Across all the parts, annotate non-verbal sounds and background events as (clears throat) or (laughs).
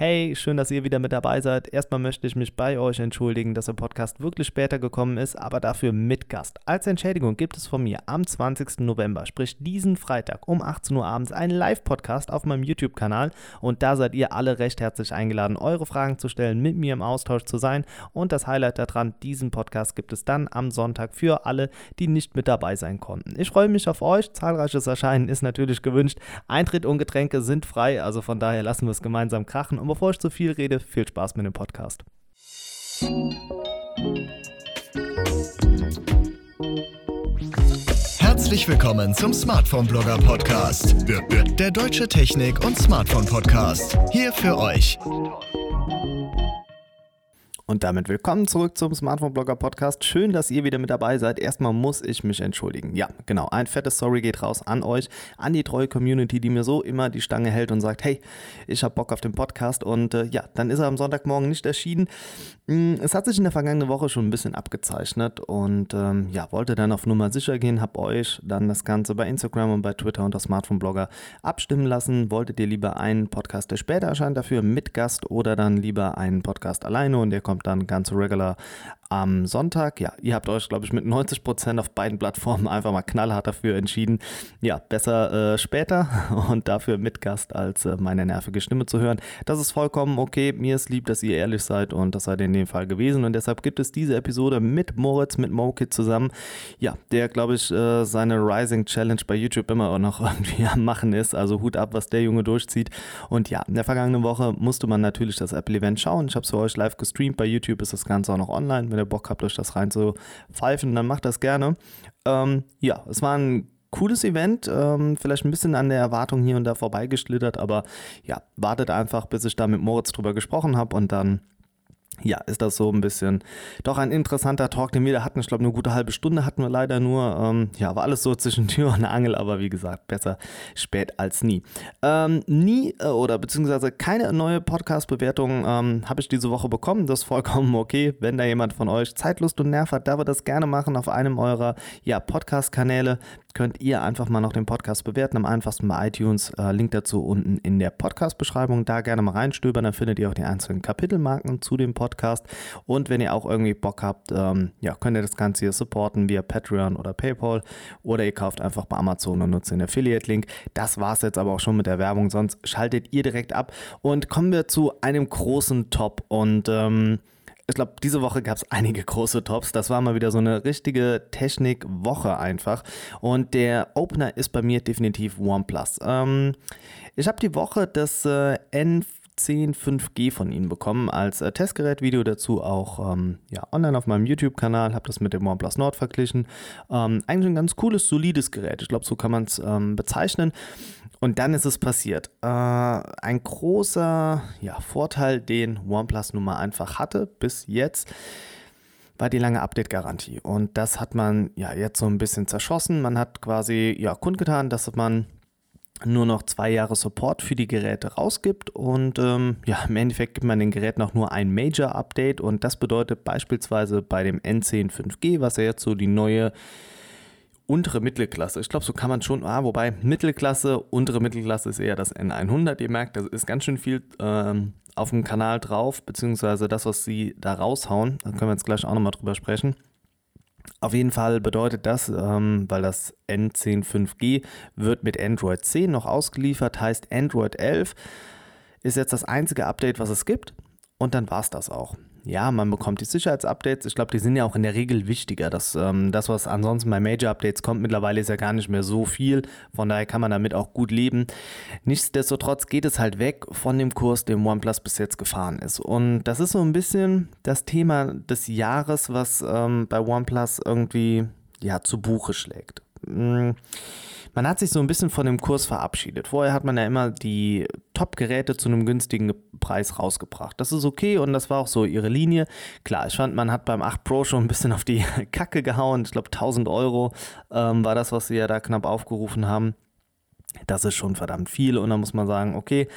Hey, schön, dass ihr wieder mit dabei seid. Erstmal möchte ich mich bei euch entschuldigen, dass der Podcast wirklich später gekommen ist, aber dafür mit Gast. Als Entschädigung gibt es von mir am 20. November, sprich diesen Freitag um 18 Uhr abends, einen Live-Podcast auf meinem YouTube-Kanal und da seid ihr alle recht herzlich eingeladen, eure Fragen zu stellen, mit mir im Austausch zu sein und das Highlight daran, diesen Podcast gibt es dann am Sonntag für alle, die nicht mit dabei sein konnten. Ich freue mich auf euch, zahlreiches Erscheinen ist natürlich gewünscht, Eintritt und Getränke sind frei, also von daher lassen wir es gemeinsam krachen und bevor ich zu viel rede, viel Spaß mit dem Podcast. Herzlich willkommen zum Smartphone Blogger Podcast, der deutsche Technik- und Smartphone Podcast. Hier für euch. Und damit willkommen zurück zum Smartphone Blogger Podcast. Schön, dass ihr wieder mit dabei seid. Erstmal muss ich mich entschuldigen. Ja, genau. Ein fettes Sorry geht raus an euch, an die treue Community, die mir so immer die Stange hält und sagt, hey, ich habe Bock auf den Podcast. Und äh, ja, dann ist er am Sonntagmorgen nicht erschienen. Mm, es hat sich in der vergangenen Woche schon ein bisschen abgezeichnet und ähm, ja, wollte dann auf Nummer sicher gehen, habe euch dann das Ganze bei Instagram und bei Twitter unter Smartphone Blogger abstimmen lassen. Wolltet ihr lieber einen Podcast, der später erscheint, dafür mit Gast oder dann lieber einen Podcast alleine und der kommt kommt dann ganz regular am Sonntag. Ja, ihr habt euch, glaube ich, mit 90% auf beiden Plattformen (laughs) einfach mal knallhart dafür entschieden. Ja, besser äh, später (laughs) und dafür mit Gast als äh, meine nervige Stimme zu hören. Das ist vollkommen okay. Mir ist lieb, dass ihr ehrlich seid und das seid ihr in dem Fall gewesen. Und deshalb gibt es diese Episode mit Moritz, mit MoKit zusammen. Ja, der, glaube ich, äh, seine Rising Challenge bei YouTube immer auch noch (laughs) irgendwie am Machen ist. Also Hut ab, was der Junge durchzieht. Und ja, in der vergangenen Woche musste man natürlich das Apple-Event schauen. Ich habe es für euch live gestreamt. Bei YouTube ist das Ganze auch noch online wenn ihr Bock habt, euch das rein zu pfeifen, dann macht das gerne. Ähm, ja, es war ein cooles Event, ähm, vielleicht ein bisschen an der Erwartung hier und da vorbeigeschlittert, aber ja, wartet einfach, bis ich da mit Moritz drüber gesprochen habe und dann ja, ist das so ein bisschen doch ein interessanter Talk, den wir da hatten. Ich glaube, eine gute halbe Stunde hatten wir leider nur. Ähm, ja, war alles so zwischen (laughs) Tür und Angel, aber wie gesagt, besser spät als nie. Ähm, nie äh, oder beziehungsweise keine neue Podcast-Bewertung ähm, habe ich diese Woche bekommen. Das ist vollkommen okay. Wenn da jemand von euch Zeitlust und Nerv hat, darf er das gerne machen auf einem eurer ja, Podcast-Kanäle könnt ihr einfach mal noch den Podcast bewerten. Am einfachsten bei iTunes. Äh, Link dazu unten in der Podcast-Beschreibung. Da gerne mal reinstöbern. Dann findet ihr auch die einzelnen Kapitelmarken zu dem Podcast. Und wenn ihr auch irgendwie Bock habt, ähm, ja, könnt ihr das Ganze hier supporten via Patreon oder PayPal. Oder ihr kauft einfach bei Amazon und nutzt den Affiliate-Link. Das war es jetzt aber auch schon mit der Werbung. Sonst schaltet ihr direkt ab. Und kommen wir zu einem großen Top. Und ähm, ich glaube, diese Woche gab es einige große Tops. Das war mal wieder so eine richtige Technik-Woche einfach. Und der Opener ist bei mir definitiv OnePlus. Ähm, ich habe die Woche das äh, N10 5G von ihnen bekommen als äh, Testgerät-Video dazu auch ähm, ja, online auf meinem YouTube-Kanal, habe das mit dem OnePlus Nord verglichen. Ähm, eigentlich ein ganz cooles, solides Gerät. Ich glaube, so kann man es ähm, bezeichnen. Und dann ist es passiert. Äh, ein großer ja, Vorteil, den OnePlus nun mal einfach hatte bis jetzt, war die lange Update-Garantie. Und das hat man ja jetzt so ein bisschen zerschossen. Man hat quasi ja kundgetan, dass man nur noch zwei Jahre Support für die Geräte rausgibt und ähm, ja, im Endeffekt gibt man den Geräten auch nur ein Major-Update und das bedeutet beispielsweise bei dem N10 5G, was ja jetzt so die neue untere Mittelklasse. Ich glaube, so kann man schon, ah, wobei Mittelklasse, untere Mittelklasse ist eher das N100. Ihr merkt, da ist ganz schön viel ähm, auf dem Kanal drauf, beziehungsweise das, was sie da raushauen. Da können wir jetzt gleich auch nochmal drüber sprechen. Auf jeden Fall bedeutet das, ähm, weil das N10 5G wird mit Android 10 noch ausgeliefert, heißt Android 11 ist jetzt das einzige Update, was es gibt. Und dann war es das auch ja, man bekommt die Sicherheitsupdates. Ich glaube, die sind ja auch in der Regel wichtiger. Das, ähm, das, was ansonsten bei Major-Updates kommt, mittlerweile ist ja gar nicht mehr so viel. Von daher kann man damit auch gut leben. Nichtsdestotrotz geht es halt weg von dem Kurs, den OnePlus bis jetzt gefahren ist. Und das ist so ein bisschen das Thema des Jahres, was ähm, bei OnePlus irgendwie ja, zu Buche schlägt. Mhm man hat sich so ein bisschen von dem Kurs verabschiedet. Vorher hat man ja immer die Top-Geräte zu einem günstigen Preis rausgebracht. Das ist okay und das war auch so ihre Linie. Klar, ich fand, man hat beim 8 Pro schon ein bisschen auf die (laughs) Kacke gehauen. Ich glaube, 1000 Euro ähm, war das, was sie ja da knapp aufgerufen haben. Das ist schon verdammt viel und da muss man sagen, okay,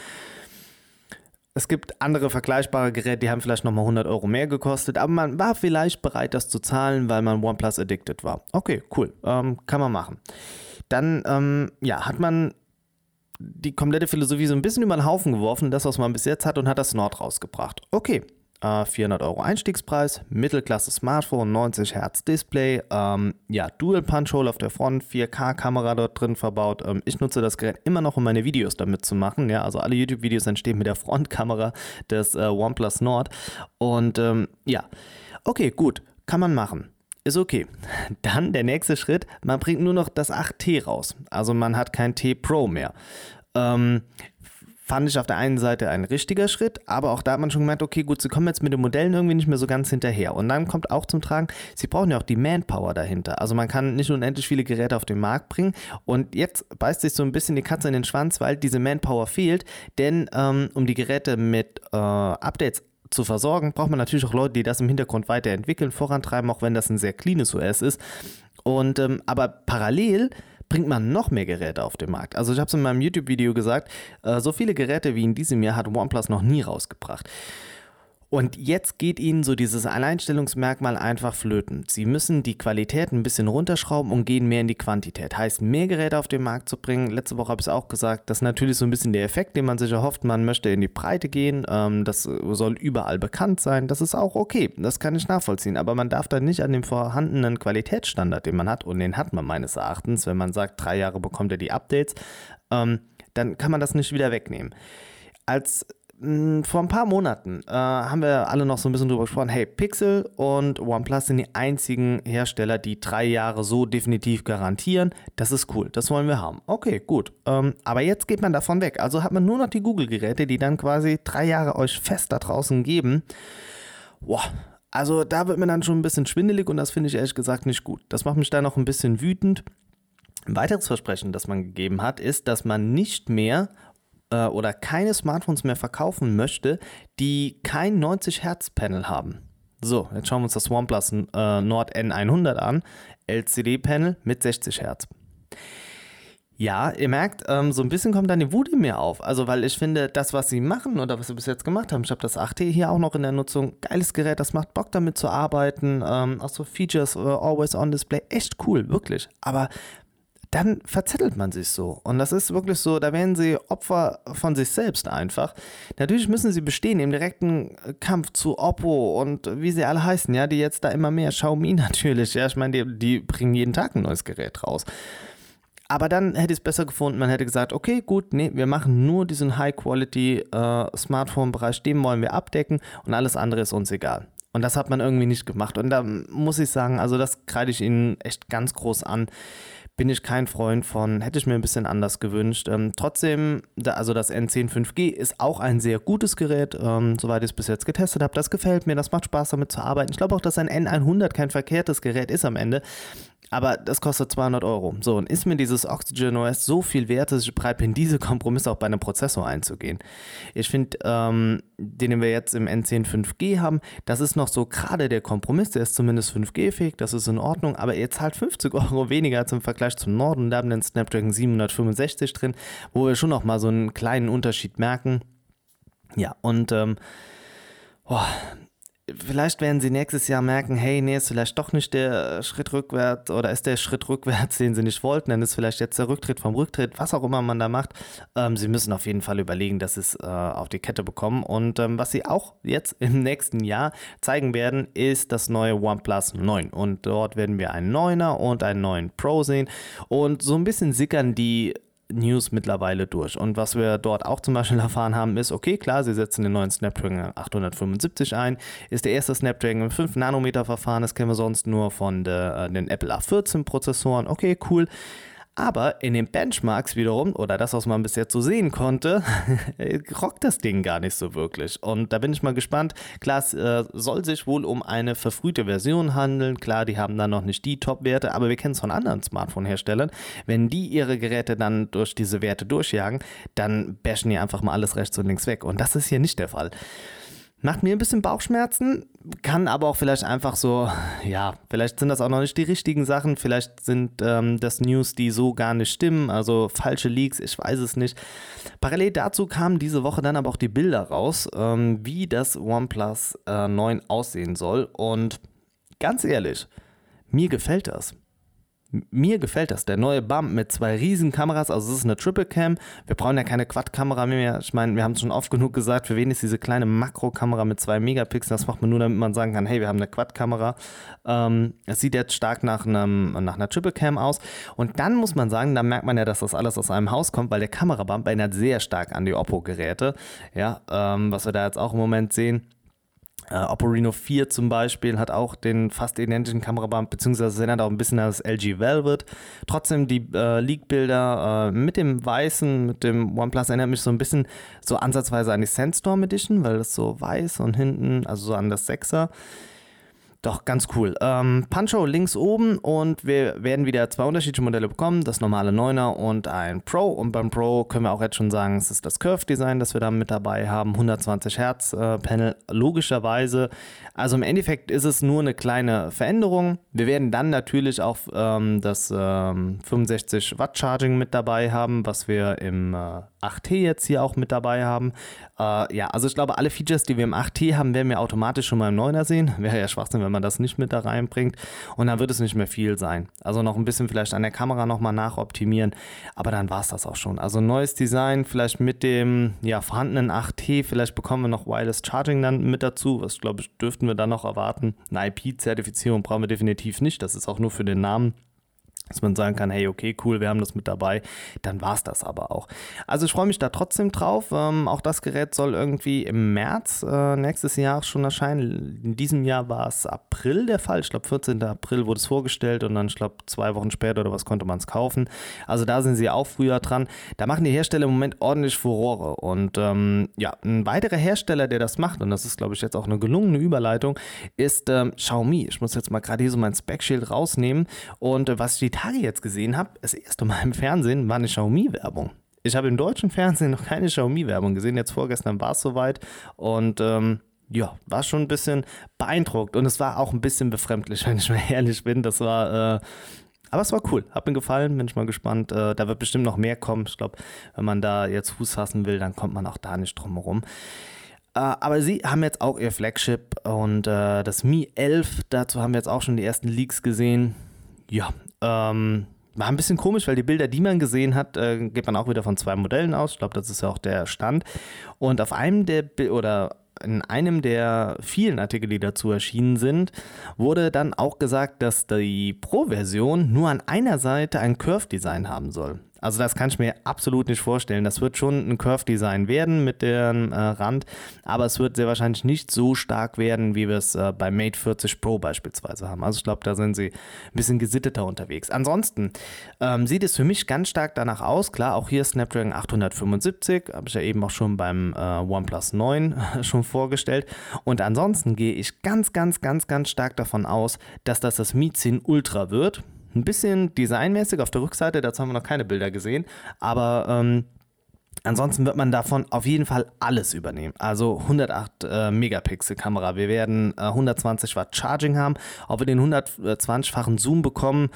es gibt andere vergleichbare Geräte, die haben vielleicht nochmal 100 Euro mehr gekostet, aber man war vielleicht bereit, das zu zahlen, weil man OnePlus addicted war. Okay, cool, ähm, kann man machen. Dann ähm, ja, hat man die komplette Philosophie so ein bisschen über den Haufen geworfen, das, was man bis jetzt hat, und hat das Nord rausgebracht. Okay, 400 äh, Euro Einstiegspreis, Mittelklasse Smartphone, 90 Hertz Display, ähm, ja, Dual Punch Hole auf der Front, 4K-Kamera dort drin verbaut. Ähm, ich nutze das Gerät immer noch, um meine Videos damit zu machen. Ja, also alle YouTube-Videos entstehen mit der Frontkamera des äh, OnePlus Nord. Und ähm, ja, okay, gut, kann man machen. Ist okay. Dann der nächste Schritt, man bringt nur noch das 8T raus. Also man hat kein T Pro mehr. Ähm, fand ich auf der einen Seite ein richtiger Schritt, aber auch da hat man schon gemerkt, okay, gut, sie kommen jetzt mit den Modellen irgendwie nicht mehr so ganz hinterher. Und dann kommt auch zum Tragen, sie brauchen ja auch die Manpower dahinter. Also man kann nicht unendlich viele Geräte auf den Markt bringen. Und jetzt beißt sich so ein bisschen die Katze in den Schwanz, weil diese Manpower fehlt. Denn ähm, um die Geräte mit äh, Updates zu versorgen, braucht man natürlich auch Leute, die das im Hintergrund weiterentwickeln, vorantreiben, auch wenn das ein sehr cleanes OS ist. Und ähm, aber parallel bringt man noch mehr Geräte auf den Markt. Also ich habe es in meinem YouTube-Video gesagt, äh, so viele Geräte wie in diesem Jahr hat OnePlus noch nie rausgebracht. Und jetzt geht ihnen so dieses Alleinstellungsmerkmal einfach flöten. Sie müssen die Qualität ein bisschen runterschrauben und gehen mehr in die Quantität. Heißt, mehr Geräte auf den Markt zu bringen. Letzte Woche habe ich es auch gesagt, das ist natürlich so ein bisschen der Effekt, den man sich erhofft. Man möchte in die Breite gehen. Ähm, das soll überall bekannt sein. Das ist auch okay. Das kann ich nachvollziehen. Aber man darf dann nicht an dem vorhandenen Qualitätsstandard, den man hat, und den hat man meines Erachtens, wenn man sagt, drei Jahre bekommt er die Updates, ähm, dann kann man das nicht wieder wegnehmen. Als vor ein paar Monaten äh, haben wir alle noch so ein bisschen drüber gesprochen, hey, Pixel und OnePlus sind die einzigen Hersteller, die drei Jahre so definitiv garantieren. Das ist cool, das wollen wir haben. Okay, gut. Ähm, aber jetzt geht man davon weg. Also hat man nur noch die Google-Geräte, die dann quasi drei Jahre euch fest da draußen geben. Boah, also da wird mir dann schon ein bisschen schwindelig und das finde ich ehrlich gesagt nicht gut. Das macht mich da noch ein bisschen wütend. Ein weiteres Versprechen, das man gegeben hat, ist, dass man nicht mehr äh, oder keine Smartphones mehr verkaufen möchte, die kein 90 Hertz Panel haben. So, jetzt schauen wir uns das OnePlus äh, Nord N100 an. LCD-Panel mit 60 Hertz. Ja, ihr merkt, ähm, so ein bisschen kommt dann die Wut in mir auf. Also, weil ich finde, das, was sie machen oder was sie bis jetzt gemacht haben, ich habe das 8T hier auch noch in der Nutzung, geiles Gerät, das macht Bock damit zu arbeiten. Ähm, auch so Features, uh, Always on Display, echt cool, wirklich. Aber dann verzettelt man sich so. Und das ist wirklich so, da werden sie Opfer von sich selbst einfach. Natürlich müssen sie bestehen im direkten Kampf zu Oppo und wie sie alle heißen, ja, die jetzt da immer mehr, Xiaomi (laughs) natürlich, ja, ich meine, die, die bringen jeden Tag ein neues Gerät raus. Aber dann hätte ich es besser gefunden, man hätte gesagt, okay, gut, nee, wir machen nur diesen High-Quality-Smartphone-Bereich, äh, den wollen wir abdecken und alles andere ist uns egal. Und das hat man irgendwie nicht gemacht. Und da muss ich sagen, also das kreide ich ihnen echt ganz groß an bin ich kein Freund von, hätte ich mir ein bisschen anders gewünscht. Ähm, trotzdem, da, also das N10 5G ist auch ein sehr gutes Gerät, ähm, soweit ich es bis jetzt getestet habe. Das gefällt mir, das macht Spaß damit zu arbeiten. Ich glaube auch, dass ein N100 kein verkehrtes Gerät ist am Ende. Aber das kostet 200 Euro. So, und ist mir dieses Oxygen OS so viel wert, dass ich bereit bin, diese Kompromisse auch bei einem Prozessor einzugehen? Ich finde, ähm, den wir jetzt im N10 5G haben, das ist noch so gerade der Kompromiss, der ist zumindest 5G-fähig, das ist in Ordnung, aber ihr zahlt 50 Euro (laughs) weniger zum Vergleich zum Norden. Da haben wir den Snapdragon 765 drin, wo wir schon noch mal so einen kleinen Unterschied merken. Ja, und ähm, boah, vielleicht werden sie nächstes Jahr merken, hey, nee, ist vielleicht doch nicht der Schritt rückwärts oder ist der Schritt rückwärts, (laughs) den sie nicht wollten, dann ist vielleicht jetzt der Rücktritt vom Rücktritt, was auch immer man da macht. Ähm, sie müssen auf jeden Fall überlegen, dass sie es äh, auf die Kette bekommen. Und ähm, was sie auch jetzt im (laughs) nächsten Jahr zeigen werden, ist das neue OnePlus 9. Und dort werden wir einen 9er und einen neuen Pro sehen. Und so ein bisschen sickern die News mittlerweile durch. Und was wir dort auch zum Beispiel (laughs) erfahren haben, ist, okay, klar, sie setzen den neuen Snapdragon 875 ein, ist der erste Snapdragon im 5-Nanometer-Verfahren, das kennen wir sonst nur von der, äh, den Apple A14-Prozessoren, okay, cool. Aber in den Benchmarks wiederum, oder das, was man bis jetzt so sehen konnte, (laughs) rockt das Ding gar nicht so wirklich. Und da bin ich mal gespannt. Klar, es äh, soll sich wohl um eine verfrühte Version handeln. Klar, die haben dann noch nicht die Top-Werte, aber wir kennen es von anderen Smartphone-Herstellern. Wenn die ihre Geräte dann durch diese Werte durchjagen, dann bashen die einfach mal alles rechts und links weg. Und das ist hier nicht der Fall. Macht mir ein bisschen Bauchschmerzen, kann aber auch vielleicht einfach so, ja, vielleicht sind das auch noch nicht die richtigen Sachen, vielleicht sind ähm, das News, die so gar nicht stimmen, also falsche Leaks, ich weiß es nicht. Parallel dazu kamen diese Woche dann aber auch die Bilder raus, ähm, wie das OnePlus äh, 9 aussehen soll und ganz ehrlich, mir gefällt das. Mir gefällt das. Der neue Bump mit zwei riesen Kameras, also es ist eine Triple Cam. Wir brauchen ja keine Quad-Kamera mehr. Ich meine, wir haben es schon oft genug gesagt, für wen ist diese kleine Makrokamera mit zwei Megapixeln? Das macht man nur, damit man sagen kann, hey, wir haben eine Quad-Kamera. Ähm, es sieht jetzt stark nach, einem, nach einer Triple Cam aus. Und dann muss man sagen, da merkt man ja, dass das alles aus einem Haus kommt, weil der Kamerabump erinnert sehr stark an die Oppo-Geräte. Ja, ähm, was wir da jetzt auch im Moment sehen. Oppo Reno 4 zum Beispiel hat auch den fast identischen Kameraband, beziehungsweise erinnert auch ein bisschen an das LG Velvet. Trotzdem die äh, Leak-Bilder äh, mit dem weißen, mit dem OnePlus erinnert mich so ein bisschen so ansatzweise an die Sandstorm Edition, weil das so weiß und hinten, also so an das 6er. Doch, ganz cool. Ähm, Puncho links oben und wir werden wieder zwei unterschiedliche Modelle bekommen. Das normale 9er und ein Pro. Und beim Pro können wir auch jetzt schon sagen, es ist das Curve-Design, das wir da mit dabei haben. 120 Hertz äh, logischerweise. Also im Endeffekt ist es nur eine kleine Veränderung. Wir werden dann natürlich auch ähm, das ähm, 65 Watt Charging mit dabei haben, was wir im äh, 8T jetzt hier auch mit dabei haben. Äh, ja, also ich glaube, alle Features, die wir im 8T haben, werden wir automatisch schon mal im 9er sehen. (laughs) Wäre ja Schwachsinn, wenn man das nicht mit da reinbringt. Und dann wird es nicht mehr viel sein. Also noch ein bisschen vielleicht an der Kamera nochmal nachoptimieren. Aber dann war es das auch schon. Also neues Design, vielleicht mit dem ja, vorhandenen 8T. Vielleicht bekommen wir noch Wireless Charging dann mit dazu. Was glaube ich, dürften wir dann noch erwarten. Eine IP-Zertifizierung brauchen wir definitiv nicht. Das ist auch nur für den Namen dass man sagen kann, hey, okay, cool, wir haben das mit dabei, dann war es das aber auch. Also ich freue mich da trotzdem drauf. Ähm, auch das Gerät soll irgendwie im März äh, nächstes Jahr schon erscheinen. In diesem Jahr war es April der Fall. Ich glaube, 14. April wurde es vorgestellt und dann, ich glaube, zwei Wochen später oder was konnte man es kaufen. Also da sind sie auch früher dran. Da machen die Hersteller im Moment ordentlich Furore. Und ähm, ja, ein weiterer Hersteller, der das macht, und das ist, glaube ich, jetzt auch eine gelungene Überleitung, ist ähm, Xiaomi. Ich muss jetzt mal gerade hier so mein Specshield rausnehmen und äh, was ich die Tage jetzt gesehen habe, das erste Mal im Fernsehen, war eine Xiaomi-Werbung. Ich habe im deutschen Fernsehen noch keine Xiaomi-Werbung gesehen. Jetzt vorgestern war es soweit. Und ähm, ja, war schon ein bisschen beeindruckt. Und es war auch ein bisschen befremdlich, (laughs) wenn ich mal ehrlich bin. Das war. Äh, aber es war cool, hat mir gefallen, bin ich mal gespannt. Äh, da wird bestimmt noch mehr kommen. Ich glaube, wenn man da jetzt Fuß fassen will, dann kommt man auch da nicht drum herum. Äh, aber sie haben jetzt auch ihr Flagship und äh, das Mi 11, dazu haben wir jetzt auch schon die ersten Leaks gesehen. Ja, ähm, war ein bisschen komisch, weil die Bilder, die man gesehen hat, äh, geht man auch wieder von zwei Modellen aus. Ich glaube, das ist ja auch der Stand. Und auf einem der oder in einem der vielen Artikel, die dazu erschienen sind, wurde dann auch gesagt, dass die Pro-Version nur an einer Seite ein Curve-Design haben soll. Also das kann ich mir absolut nicht vorstellen. Das wird schon ein Curve-Design werden mit dem äh, Rand, aber es wird sehr wahrscheinlich nicht so stark werden, wie wir es äh, bei Mate 40 Pro beispielsweise haben. Also ich glaube, da sind sie ein bisschen gesitteter unterwegs. Ansonsten ähm, sieht es für mich ganz stark danach aus. Klar, auch hier Snapdragon 875, habe ich ja eben auch schon beim äh, OnePlus 9 (laughs) schon vorgestellt. Und ansonsten gehe ich ganz, ganz, ganz, ganz stark davon aus, dass das das Mi 10 Ultra wird. Ein bisschen designmäßig auf der Rückseite, dazu haben wir noch keine Bilder gesehen, aber ähm, Ansonsten wird man davon auf jeden Fall alles übernehmen. Also 108 äh, Megapixel Kamera. Wir werden äh, 120 Watt Charging haben. Ob wir den 120-fachen Zoom bekommen,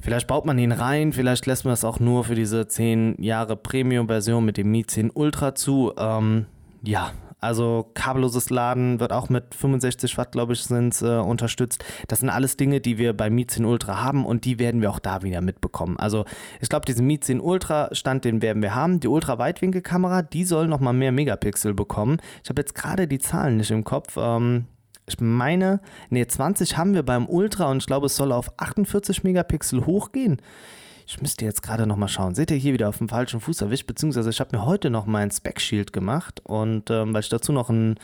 vielleicht baut man ihn rein. Vielleicht lässt man es auch nur für diese 10 Jahre Premium-Version mit dem Mi 10 Ultra zu. Ähm, ja, also kabelloses Laden wird auch mit 65 Watt, glaube ich, sind äh, unterstützt. Das sind alles Dinge, die wir bei Mi 10 Ultra haben und die werden wir auch da wieder mitbekommen. Also ich glaube, diesen Mi 10 Ultra Stand, den werden wir haben. Die Ultra-Weitwinkelkamera, die soll nochmal mehr Megapixel bekommen. Ich habe jetzt gerade die Zahlen nicht im Kopf. Ähm, ich meine, ne, 20 haben wir beim Ultra und ich glaube, es soll auf 48 Megapixel hochgehen. Ich müsste jetzt gerade nochmal schauen. Seht ihr hier wieder auf dem falschen Fuß erwischt? Beziehungsweise ich habe mir heute noch mein Spec Shield gemacht und ähm, weil ich dazu noch ein,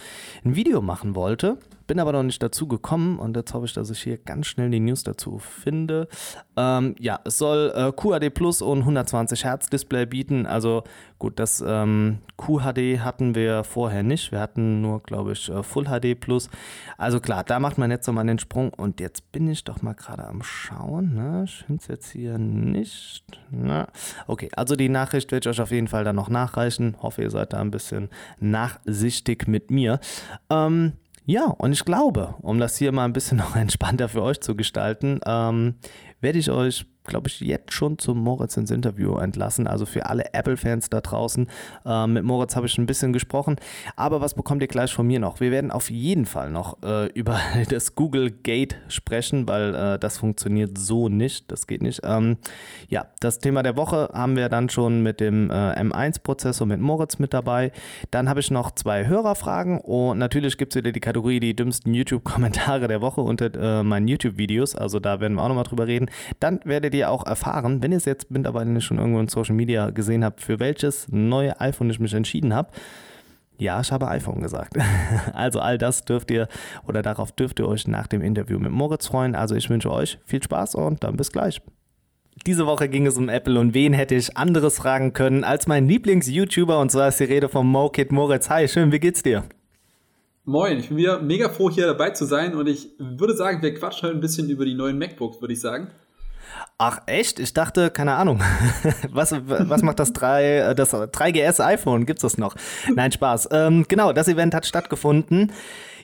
ein Video machen wollte, bin aber noch nicht dazu gekommen und jetzt hoffe ich, dass ich hier ganz schnell die News dazu finde. Ähm, ja, es soll äh, QHD Plus und 120 Hertz Display bieten. Also gut, das ähm, QHD hatten wir vorher nicht. Wir hatten nur, glaube ich, äh, Full HD Plus. Also klar, da macht man jetzt nochmal den Sprung und jetzt bin ich doch mal gerade am Schauen. Ne? Ich finde es jetzt hier nicht. Na. Okay, also die Nachricht werde ich euch auf jeden Fall dann noch nachreichen. Hoffe, ihr seid da ein bisschen nachsichtig mit mir. Ähm, ja, und ich glaube, um das hier mal ein bisschen (laughs) noch entspannter für euch zu gestalten, ähm, werde ich euch glaube ich, jetzt schon zum Moritz ins Interview entlassen. Also für alle Apple-Fans da draußen. Äh, mit Moritz habe ich ein bisschen gesprochen. Aber was bekommt ihr gleich von mir noch? Wir werden auf jeden Fall noch äh, (laughs) über das Google Gate sprechen, weil äh, das funktioniert so nicht. Das geht nicht. Ähm, ja, das Thema der Woche haben wir dann schon mit dem äh, M1-Prozessor mit Moritz mit dabei. Dann habe ich noch zwei Hörerfragen und natürlich gibt es wieder die Kategorie die dümmsten YouTube-Kommentare der Woche unter äh, meinen YouTube-Videos. Also da werden wir auch nochmal drüber reden. Dann werdet ihr ihr auch erfahren, wenn ihr es jetzt mittlerweile schon irgendwo in Social Media gesehen habt, für welches neue iPhone ich mich entschieden habe. Ja, ich habe iPhone gesagt. (laughs) Also all das dürft ihr oder darauf dürft ihr euch nach dem Interview mit Moritz freuen. Also ich wünsche euch viel Spaß und dann bis gleich. Diese Woche ging es um Apple und wen hätte ich anderes fragen können als mein Lieblings-YouTuber und zwar ist die Rede von MoKit Moritz. Hi, schön, wie geht's dir? Moin, ich bin wieder mega froh hier dabei zu sein und ich würde sagen, wir quatschen heute ein bisschen über die neuen MacBooks, würde ich sagen. Ach echt? Ich dachte, keine Ahnung. (laughs) was, was macht das 3, das 3GS iPhone? Gibt es das noch? Nein, Spaß. Ähm, genau, das Event hat stattgefunden.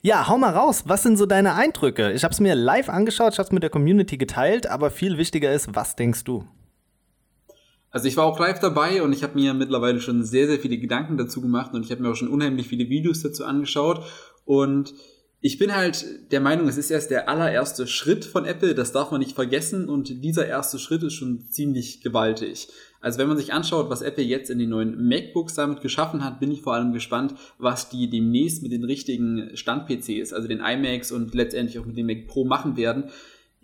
Ja, hau mal raus. Was sind so deine Eindrücke? Ich habe es mir live angeschaut, ich habe es mit der Community geteilt, aber viel wichtiger ist, was denkst du? Also ich war auch live dabei und ich habe mir mittlerweile schon sehr, sehr viele Gedanken dazu gemacht und ich habe mir auch schon unheimlich viele Videos dazu angeschaut und ich bin halt der Meinung, es ist erst der allererste Schritt von Apple, das darf man nicht vergessen und dieser erste Schritt ist schon ziemlich gewaltig. Also wenn man sich anschaut, was Apple jetzt in den neuen MacBooks damit geschaffen hat, bin ich vor allem gespannt, was die demnächst mit den richtigen Stand-PCs, also den iMacs und letztendlich auch mit dem Mac Pro machen werden.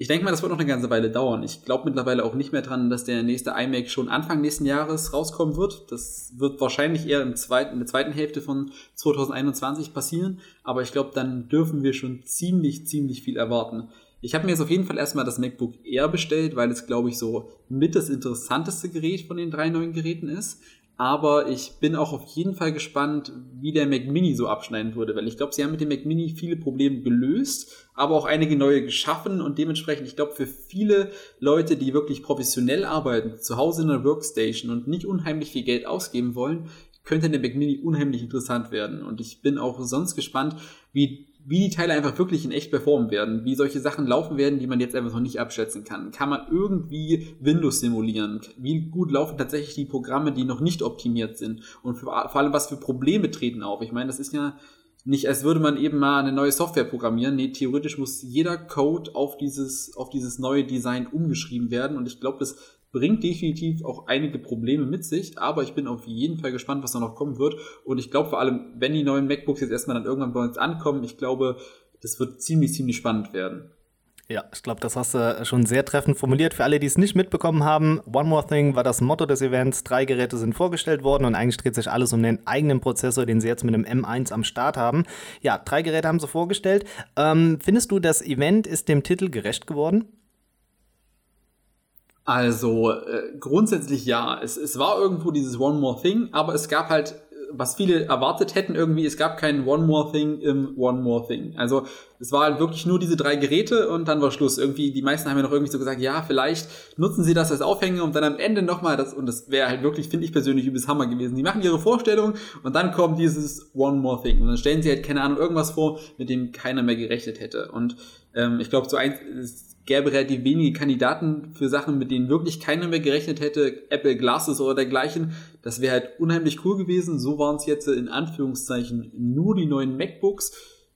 Ich denke mal, das wird noch eine ganze Weile dauern. Ich glaube mittlerweile auch nicht mehr dran, dass der nächste iMac schon Anfang nächsten Jahres rauskommen wird. Das wird wahrscheinlich eher im zweiten, in der zweiten Hälfte von 2021 passieren. Aber ich glaube, dann dürfen wir schon ziemlich, ziemlich viel erwarten. Ich habe mir jetzt auf jeden Fall erstmal das MacBook Air bestellt, weil es, glaube ich, so mit das interessanteste Gerät von den drei neuen Geräten ist aber ich bin auch auf jeden Fall gespannt, wie der Mac Mini so abschneiden würde, weil ich glaube, sie haben mit dem Mac Mini viele Probleme gelöst, aber auch einige neue geschaffen und dementsprechend, ich glaube, für viele Leute, die wirklich professionell arbeiten, zu Hause in der Workstation und nicht unheimlich viel Geld ausgeben wollen, könnte der Mac Mini unheimlich interessant werden. Und ich bin auch sonst gespannt, wie wie die Teile einfach wirklich in echt performen werden, wie solche Sachen laufen werden, die man jetzt einfach noch nicht abschätzen kann. Kann man irgendwie Windows simulieren? Wie gut laufen tatsächlich die Programme, die noch nicht optimiert sind? Und vor allem, was für Probleme treten auf? Ich meine, das ist ja nicht, als würde man eben mal eine neue Software programmieren. Nee, theoretisch muss jeder Code auf dieses, auf dieses neue Design umgeschrieben werden. Und ich glaube, das bringt definitiv auch einige Probleme mit sich, aber ich bin auf jeden Fall gespannt, was da noch kommen wird. Und ich glaube vor allem, wenn die neuen MacBooks jetzt erstmal dann irgendwann bei uns ankommen, ich glaube, das wird ziemlich, ziemlich spannend werden. Ja, ich glaube, das hast du schon sehr treffend formuliert. Für alle, die es nicht mitbekommen haben, One More Thing war das Motto des Events. Drei Geräte sind vorgestellt worden und eigentlich dreht sich alles um den eigenen Prozessor, den sie jetzt mit dem M1 am Start haben. Ja, drei Geräte haben sie vorgestellt. Ähm, findest du, das Event ist dem Titel gerecht geworden? Also äh, grundsätzlich ja. Es, es war irgendwo dieses One More Thing, aber es gab halt, was viele erwartet hätten irgendwie, es gab kein One More Thing im One More Thing. Also es war halt wirklich nur diese drei Geräte und dann war Schluss. Irgendwie, die meisten haben ja noch irgendwie so gesagt, ja, vielleicht nutzen sie das als Aufhänger und dann am Ende nochmal das, und das wäre halt wirklich, finde ich persönlich, übelst Hammer gewesen. Die machen ihre Vorstellung und dann kommt dieses One More Thing. Und dann stellen sie halt, keine Ahnung, irgendwas vor, mit dem keiner mehr gerechnet hätte. Und ähm, ich glaube, so eins, gäbe relativ wenige Kandidaten für Sachen, mit denen wirklich keiner mehr gerechnet hätte, Apple Glasses oder dergleichen. Das wäre halt unheimlich cool gewesen. So waren es jetzt in Anführungszeichen nur die neuen MacBooks.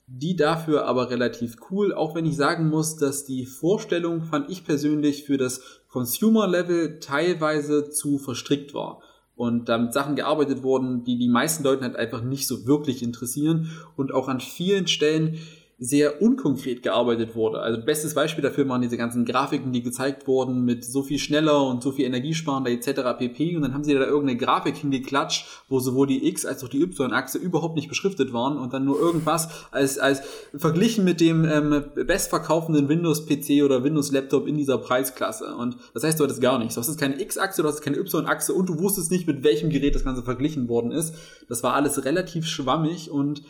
Die dafür aber relativ cool, auch wenn ich sagen muss, dass die Vorstellung fand ich persönlich für das Consumer-Level teilweise zu verstrickt war und damit Sachen gearbeitet wurden, die die meisten Leute halt einfach nicht so wirklich interessieren und auch an vielen Stellen sehr unkonkret gearbeitet wurde. Also bestes Beispiel dafür waren diese ganzen Grafiken, die gezeigt wurden mit so viel schneller und so viel energiesparender etc. pp. Und dann haben sie da irgendeine Grafik hingeklatscht, wo sowohl die X als auch die Y-Achse überhaupt nicht beschriftet waren und dann nur irgendwas als, als verglichen mit dem ähm, bestverkaufenden Windows-PC oder Windows-Laptop in dieser Preisklasse. Und das heißt, du hattest gar nichts. Du hast keine X-Achse, du hast keine Y-Achse und du wusstest nicht, mit welchem Gerät das Ganze verglichen worden ist. Das war alles relativ schwammig und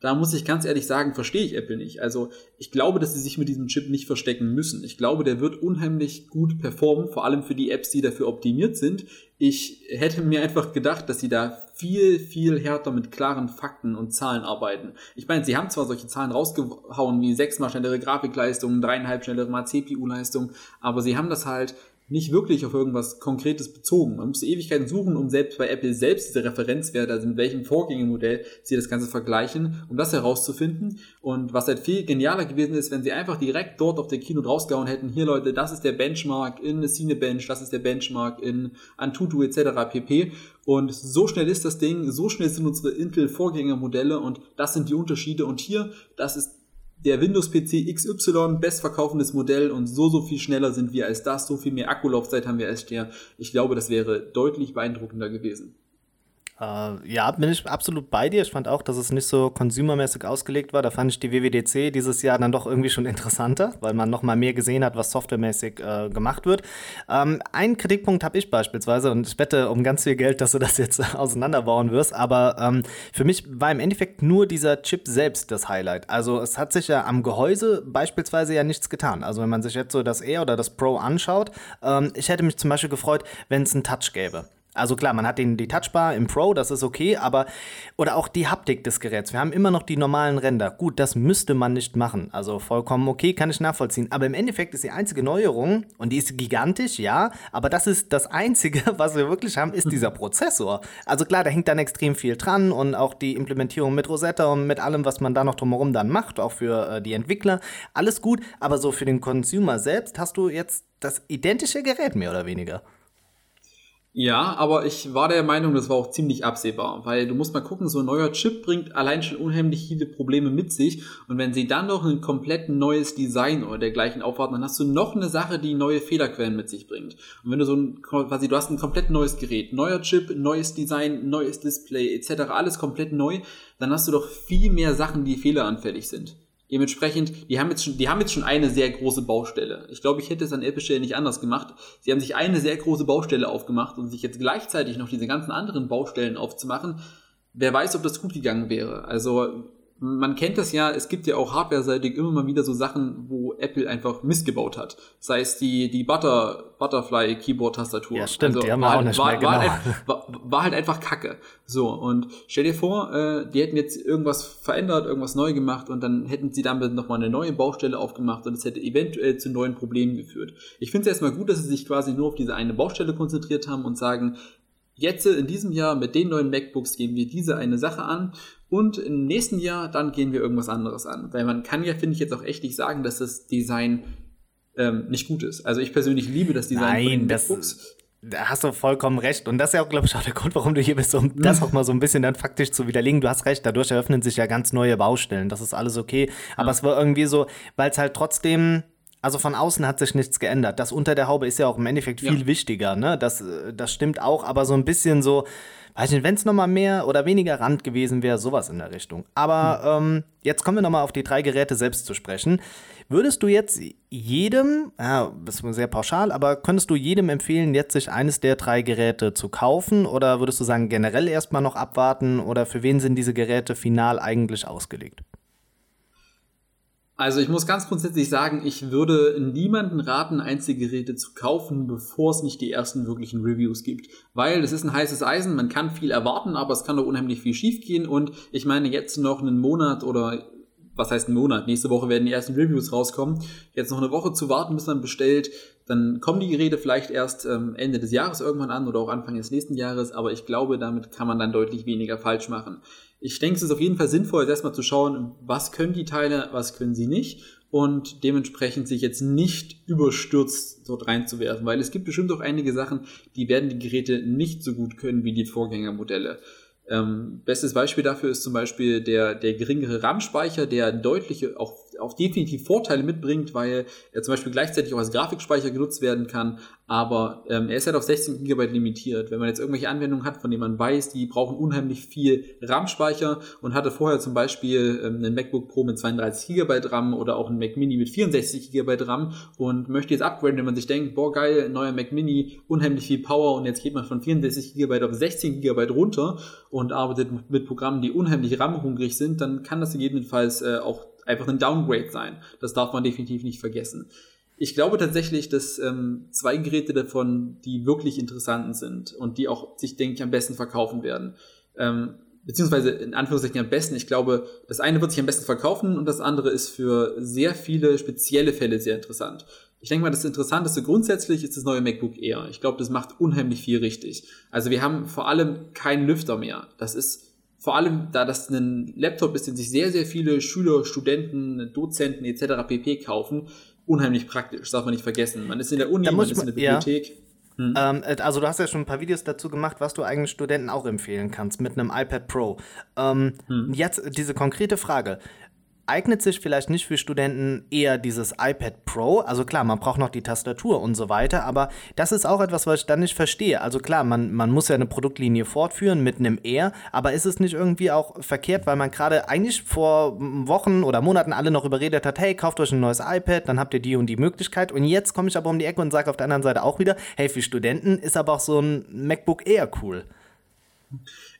da muss ich ganz ehrlich sagen, verstehe ich Apple nicht. Also ich glaube, dass sie sich mit diesem Chip nicht verstecken müssen. Ich glaube, der wird unheimlich gut performen, vor allem für die Apps, die dafür optimiert sind. Ich hätte mir einfach gedacht, dass sie da viel, viel härter mit klaren Fakten und Zahlen arbeiten. Ich meine, sie haben zwar solche Zahlen rausgehauen wie sechsmal schnellere Grafikleistung, dreieinhalb schnellere CPU-Leistung, aber sie haben das halt nicht wirklich auf irgendwas Konkretes bezogen. Man muss Ewigkeiten suchen, um selbst bei Apple selbst diese Referenzwerte, also mit welchem Vorgängermodell sie das Ganze vergleichen, um das herauszufinden. Und was halt viel genialer gewesen ist, wenn sie einfach direkt dort auf der Keynote rausgehauen hätten, hier Leute, das ist der Benchmark in Cinebench, das ist der Benchmark in Antutu etc. pp. Und so schnell ist das Ding, so schnell sind unsere Intel-Vorgängermodelle und das sind die Unterschiede. Und hier, das ist der Windows-PC XY, bestverkaufendes Modell und so, so viel schneller sind wir als das, so viel mehr Akkulaufzeit haben wir als der. Ich glaube, das wäre deutlich beeindruckender gewesen. Äh, ja, bin ich absolut bei dir. Ich fand auch, dass es nicht so consumermäßig ausgelegt war. Da fand ich die WWDC dieses Jahr dann doch irgendwie schon interessanter, weil man noch mal mehr gesehen hat, was softwaremäßig äh, gemacht wird. Ähm, einen Kritikpunkt habe ich beispielsweise und ich wette um ganz viel Geld, dass du das jetzt (laughs) auseinanderbauen wirst. Aber ähm, für mich war im Endeffekt nur dieser Chip selbst das Highlight. Also es hat sich ja am Gehäuse beispielsweise ja nichts getan. Also wenn man sich jetzt so das Air oder das Pro anschaut, ähm, ich hätte mich zum Beispiel gefreut, wenn es einen Touch gäbe. Also klar, man hat den, die Touchbar im Pro, das ist okay, aber oder auch die Haptik des Geräts. Wir haben immer noch die normalen Ränder. Gut, das müsste man nicht machen. Also vollkommen okay, kann ich nachvollziehen. Aber im Endeffekt ist die einzige Neuerung, und die ist gigantisch, ja, aber das ist das Einzige, (laughs) was wir wirklich haben, ist dieser Prozessor. Also klar, da hängt dann extrem viel dran und auch die Implementierung mit Rosetta und mit allem, was man da noch drumherum dann macht, auch für äh, die Entwickler. Alles gut, aber so für den Consumer selbst hast du jetzt das identische Gerät mehr oder weniger. Ja, aber ich war der Meinung, das war auch ziemlich absehbar, weil du musst mal gucken, so ein neuer Chip bringt allein schon unheimlich viele Probleme mit sich und wenn sie dann noch ein komplett neues Design oder dergleichen aufwarten, dann hast du noch eine Sache, die neue Fehlerquellen mit sich bringt. Und wenn du so ein, quasi, du hast ein komplett neues Gerät, neuer Chip, neues Design, neues Display etc., alles komplett neu, dann hast du doch viel mehr Sachen, die fehleranfällig sind. Dementsprechend, die haben jetzt schon, die haben jetzt schon eine sehr große Baustelle. Ich glaube, ich hätte es an Apple Stelle nicht anders gemacht. Sie haben sich eine sehr große Baustelle aufgemacht und sich jetzt gleichzeitig noch diese ganzen anderen Baustellen aufzumachen. Wer weiß, ob das gut gegangen wäre. Also, man kennt das ja, es gibt ja auch hardware-seitig immer mal wieder so Sachen, wo Apple einfach missgebaut hat. Sei es die, die Butter, Butterfly Keyboard-Tastatur. Ja, stimmt, also, die haben wir auch nicht war, mehr, genau. War halt, war, war halt, einfach Kacke. So, und stell dir vor, äh, die hätten jetzt irgendwas verändert, irgendwas neu gemacht und dann hätten sie damit nochmal eine neue Baustelle aufgemacht und es hätte eventuell zu neuen Problemen geführt. Ich finde es erstmal gut, dass sie sich quasi nur auf diese eine Baustelle konzentriert haben und sagen, Jetzt in diesem Jahr mit den neuen MacBooks gehen wir diese eine Sache an und im nächsten Jahr dann gehen wir irgendwas anderes an. Weil man kann ja, finde ich, jetzt auch echt nicht sagen, dass das Design ähm, nicht gut ist. Also ich persönlich liebe das Design Nein, von den das, MacBooks. Da hast du vollkommen recht. Und das ist ja auch, glaube ich, auch der Grund, warum du hier bist, um das auch mal so ein bisschen dann faktisch zu widerlegen. Du hast recht, dadurch eröffnen sich ja ganz neue Baustellen. Das ist alles okay. Aber ja. es war irgendwie so, weil es halt trotzdem also von außen hat sich nichts geändert. Das unter der Haube ist ja auch im Endeffekt viel ja. wichtiger, ne? Das, äh, das stimmt auch, aber so ein bisschen so, weiß nicht, wenn es nochmal mehr oder weniger Rand gewesen wäre, sowas in der Richtung. Aber hm. ähm, jetzt kommen wir nochmal auf die drei Geräte selbst zu sprechen. Würdest du jetzt jedem, ja, das ist sehr pauschal, aber könntest du jedem empfehlen, jetzt sich eines der drei Geräte zu kaufen? Oder würdest du sagen, generell erstmal noch abwarten? Oder für wen sind diese Geräte final eigentlich ausgelegt? Also ich muss ganz grundsätzlich sagen, ich würde niemanden raten, Einzelgeräte zu kaufen, bevor es nicht die ersten wirklichen Reviews gibt. Weil es ist ein heißes Eisen, man kann viel erwarten, aber es kann doch unheimlich viel schiefgehen. Und ich meine, jetzt noch einen Monat oder was heißt einen Monat? Nächste Woche werden die ersten Reviews rauskommen. Jetzt noch eine Woche zu warten, bis man bestellt. Dann kommen die Geräte vielleicht erst ähm, Ende des Jahres irgendwann an oder auch Anfang des nächsten Jahres. Aber ich glaube, damit kann man dann deutlich weniger falsch machen. Ich denke, es ist auf jeden Fall sinnvoll, erstmal zu schauen, was können die Teile, was können sie nicht und dementsprechend sich jetzt nicht überstürzt dort reinzuwerfen, weil es gibt bestimmt auch einige Sachen, die werden die Geräte nicht so gut können wie die Vorgängermodelle. Ähm, bestes Beispiel dafür ist zum Beispiel der, der geringere RAM-Speicher, der deutliche, auch, auch definitiv Vorteile mitbringt, weil er zum Beispiel gleichzeitig auch als Grafikspeicher genutzt werden kann, aber ähm, er ist halt auf 16 GB limitiert. Wenn man jetzt irgendwelche Anwendungen hat, von denen man weiß, die brauchen unheimlich viel RAM-Speicher und hatte vorher zum Beispiel ähm, einen MacBook Pro mit 32 GB RAM oder auch einen Mac Mini mit 64 GB RAM und möchte jetzt upgraden, wenn man sich denkt, boah geil, neuer Mac Mini, unheimlich viel Power und jetzt geht man von 64 GB auf 16 GB runter und arbeitet mit Programmen, die unheimlich RAM-hungrig sind, dann kann das gegebenenfalls äh, auch einfach ein Downgrade sein. Das darf man definitiv nicht vergessen. Ich glaube tatsächlich, dass ähm, zwei Geräte davon die wirklich interessanten sind und die auch sich, denke ich, am besten verkaufen werden. ähm, beziehungsweise in Anführungszeichen am besten. Ich glaube, das eine wird sich am besten verkaufen und das andere ist für sehr viele spezielle Fälle sehr interessant. Ich denke mal, das Interessanteste grundsätzlich ist das neue MacBook Air. Ich glaube, das macht unheimlich viel richtig. Also wir haben vor allem keinen Lüfter mehr. Das ist vor allem, da das ein Laptop ist, den sich sehr, sehr viele Schüler, Studenten, Dozenten etc. pp. kaufen, unheimlich praktisch. Darf man nicht vergessen. Man ist in der Uni, man ist in der Bibliothek. Ja. Hm. Ähm, äh, also du hast ja schon ein paar Videos dazu gemacht, was du eigentlich Studenten auch empfehlen kannst mit einem iPad Pro. Ähm, hm. Jetzt diese konkrete Frage eignet sich vielleicht nicht für Studenten eher dieses iPad Pro. Also klar, man braucht noch die Tastatur und so weiter, aber das ist auch etwas, was ich dann nicht verstehe. Also klar, man, man muss ja eine Produktlinie fortführen mit einem Air, aber ist es nicht irgendwie auch verkehrt, weil man gerade eigentlich vor Wochen oder Monaten alle noch überredet hat, hey, kauft euch ein neues iPad, dann habt ihr die und die Möglichkeit. Und jetzt komme ich aber um die Ecke und sage auf der anderen Seite auch wieder, hey, für Studenten ist aber auch so ein MacBook Air cool.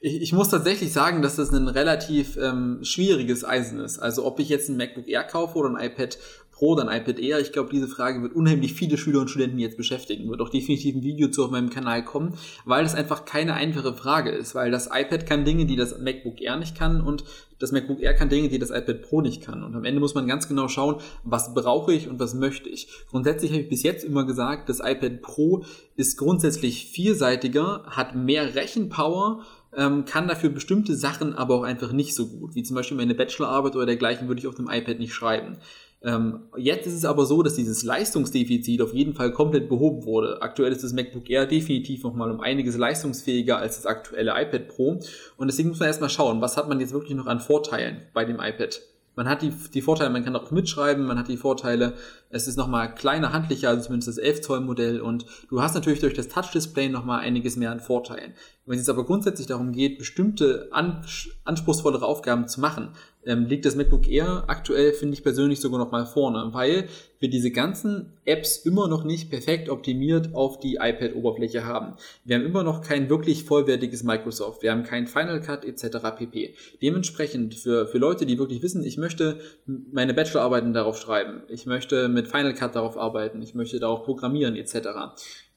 Ich, ich muss tatsächlich sagen, dass das ein relativ ähm, schwieriges Eisen ist. Also ob ich jetzt ein MacBook Air kaufe oder ein iPad Pro oder ein iPad Air, ich glaube, diese Frage wird unheimlich viele Schüler und Studenten jetzt beschäftigen. Wird auch definitiv ein Video zu auf meinem Kanal kommen, weil das einfach keine einfache Frage ist. Weil das iPad kann Dinge, die das MacBook Air nicht kann und das MacBook Air kann Dinge, die das iPad Pro nicht kann. Und am Ende muss man ganz genau schauen, was brauche ich und was möchte ich. Grundsätzlich habe ich bis jetzt immer gesagt, das iPad Pro ist grundsätzlich vielseitiger, hat mehr Rechenpower, ähm, kann dafür bestimmte Sachen aber auch einfach nicht so gut, wie zum Beispiel meine Bachelorarbeit oder dergleichen würde ich auf dem iPad nicht schreiben. Ähm, jetzt ist es aber so, dass dieses Leistungsdefizit auf jeden Fall komplett behoben wurde. Aktuell ist das MacBook Air definitiv nochmal um einiges leistungsfähiger als das aktuelle iPad Pro. Und deswegen muss man erstmal schauen, was hat man jetzt wirklich noch an Vorteilen bei dem iPad. Man hat die, die Vorteile, man kann auch mitschreiben, man hat die Vorteile, es ist nochmal kleiner, handlicher, also zumindest das 11 Zoll Modell und du hast natürlich durch das Touch-Display nochmal einiges mehr an Vorteilen. Wenn es jetzt aber grundsätzlich darum geht, bestimmte anspruchsvollere Aufgaben zu machen, ähm, liegt das MacBook Air aktuell, finde ich persönlich, sogar noch mal vorne, weil wir diese ganzen Apps immer noch nicht perfekt optimiert auf die iPad-Oberfläche haben. Wir haben immer noch kein wirklich vollwertiges Microsoft, wir haben kein Final Cut etc. pp. Dementsprechend für, für Leute, die wirklich wissen, ich möchte meine Bachelorarbeiten darauf schreiben, ich möchte mit Final Cut darauf arbeiten, ich möchte darauf programmieren etc.,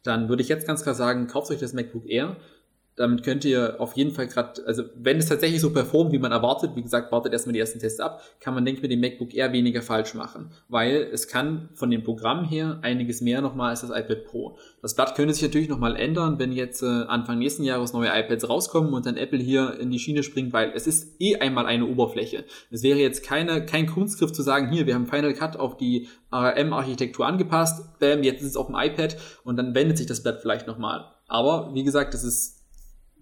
dann würde ich jetzt ganz klar sagen, kauft euch das MacBook Air, damit könnt ihr auf jeden Fall gerade, also wenn es tatsächlich so performt, wie man erwartet, wie gesagt, wartet erstmal die ersten Tests ab, kann man, denke ich, mit dem MacBook eher weniger falsch machen. Weil es kann von dem Programm her einiges mehr nochmal als das iPad Pro. Das Blatt könnte sich natürlich nochmal ändern, wenn jetzt äh, Anfang nächsten Jahres neue iPads rauskommen und dann Apple hier in die Schiene springt, weil es ist eh einmal eine Oberfläche. Es wäre jetzt keine, kein Kunstgriff zu sagen, hier, wir haben Final Cut auf die ARM-Architektur angepasst, bam, jetzt ist es auf dem iPad und dann wendet sich das Blatt vielleicht nochmal. Aber wie gesagt, das ist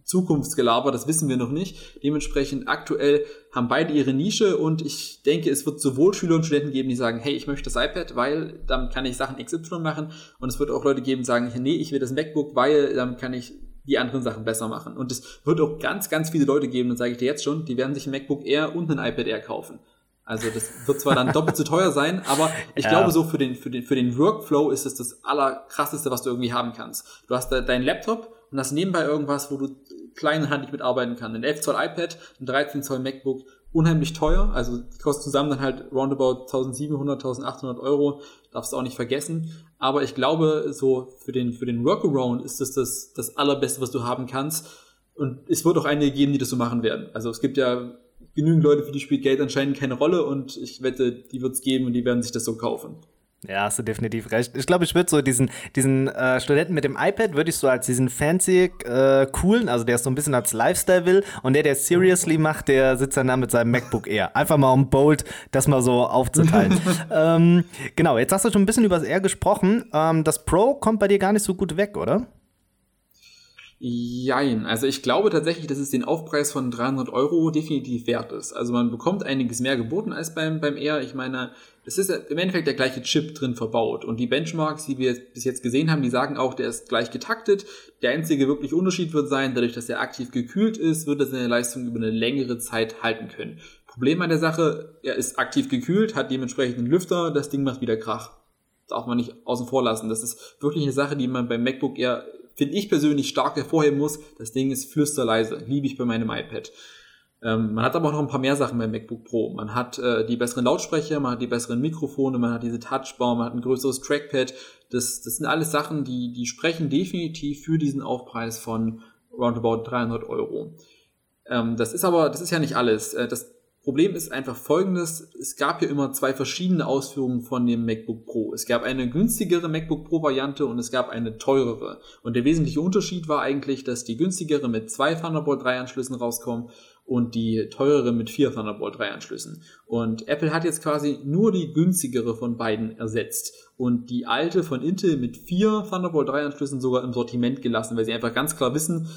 Zukunftsgelaber, das wissen wir noch nicht. Dementsprechend aktuell haben beide ihre Nische und ich denke, es wird sowohl Schüler und Studenten geben, die sagen, hey, ich möchte das iPad, weil damit kann ich Sachen XY machen und es wird auch Leute geben, die sagen, nee, ich will das MacBook, weil damit kann ich die anderen Sachen besser machen. Und es wird auch ganz, ganz viele Leute geben, und sage ich dir jetzt schon, die werden sich ein MacBook Air und ein iPad Air kaufen. Also das wird zwar dann doppelt so teuer sein, aber ich (laughs) ja. glaube so für den, für den, für den Workflow ist es das allerkrasseste, was du irgendwie haben kannst. Du hast da deinen Laptop und hast nebenbei irgendwas, wo du kleinhandig mitarbeiten kann. Ein 11 Zoll iPad, ein 13 Zoll MacBook, unheimlich teuer. Also die kosten zusammen dann halt roundabout 1700, 1800 Euro. Darfst du auch nicht vergessen. Aber ich glaube, so für den, für den Workaround ist das, das das allerbeste, was du haben kannst. Und es wird auch einige geben, die das so machen werden. Also es gibt ja genügend Leute, für die spielt Geld anscheinend keine Rolle und ich wette, die wird es geben und die werden sich das so kaufen. Ja, hast du definitiv recht. Ich glaube, ich würde so diesen, diesen äh, Studenten mit dem iPad, würde ich so als diesen fancy, äh, coolen, also der es so ein bisschen als Lifestyle will und der, der seriously macht, der sitzt dann da mit seinem MacBook Air. Einfach mal um bold das mal so aufzuteilen. (laughs) ähm, genau, jetzt hast du schon ein bisschen über das Air gesprochen. Ähm, das Pro kommt bei dir gar nicht so gut weg, oder? Jein. Also ich glaube tatsächlich, dass es den Aufpreis von 300 Euro definitiv wert ist. Also man bekommt einiges mehr geboten als beim, beim Air. Ich meine, es ist im Endeffekt der gleiche Chip drin verbaut. Und die Benchmarks, die wir bis jetzt gesehen haben, die sagen auch, der ist gleich getaktet. Der einzige wirklich Unterschied wird sein, dadurch, dass er aktiv gekühlt ist, wird er seine Leistung über eine längere Zeit halten können. Problem an der Sache, er ist aktiv gekühlt, hat dementsprechend einen Lüfter, das Ding macht wieder Krach. Darf man nicht außen vor lassen. Das ist wirklich eine Sache, die man beim MacBook eher, finde ich persönlich, stark hervorheben muss. Das Ding ist flüsterleise. Liebe ich bei meinem iPad. Ähm, man hat aber auch noch ein paar mehr Sachen beim MacBook Pro. Man hat äh, die besseren Lautsprecher, man hat die besseren Mikrofone, man hat diese Touchbar, man hat ein größeres Trackpad. Das, das sind alles Sachen, die, die sprechen definitiv für diesen Aufpreis von roundabout 300 Euro. Ähm, das ist aber, das ist ja nicht alles. Äh, das Problem ist einfach folgendes, es gab ja immer zwei verschiedene Ausführungen von dem MacBook Pro. Es gab eine günstigere MacBook Pro Variante und es gab eine teurere. Und der wesentliche Unterschied war eigentlich, dass die günstigere mit zwei Thunderbolt 3 Anschlüssen rauskommt und die teurere mit vier Thunderbolt 3 Anschlüssen. Und Apple hat jetzt quasi nur die günstigere von beiden ersetzt und die alte von Intel mit vier Thunderbolt 3 Anschlüssen sogar im Sortiment gelassen, weil sie einfach ganz klar wissen,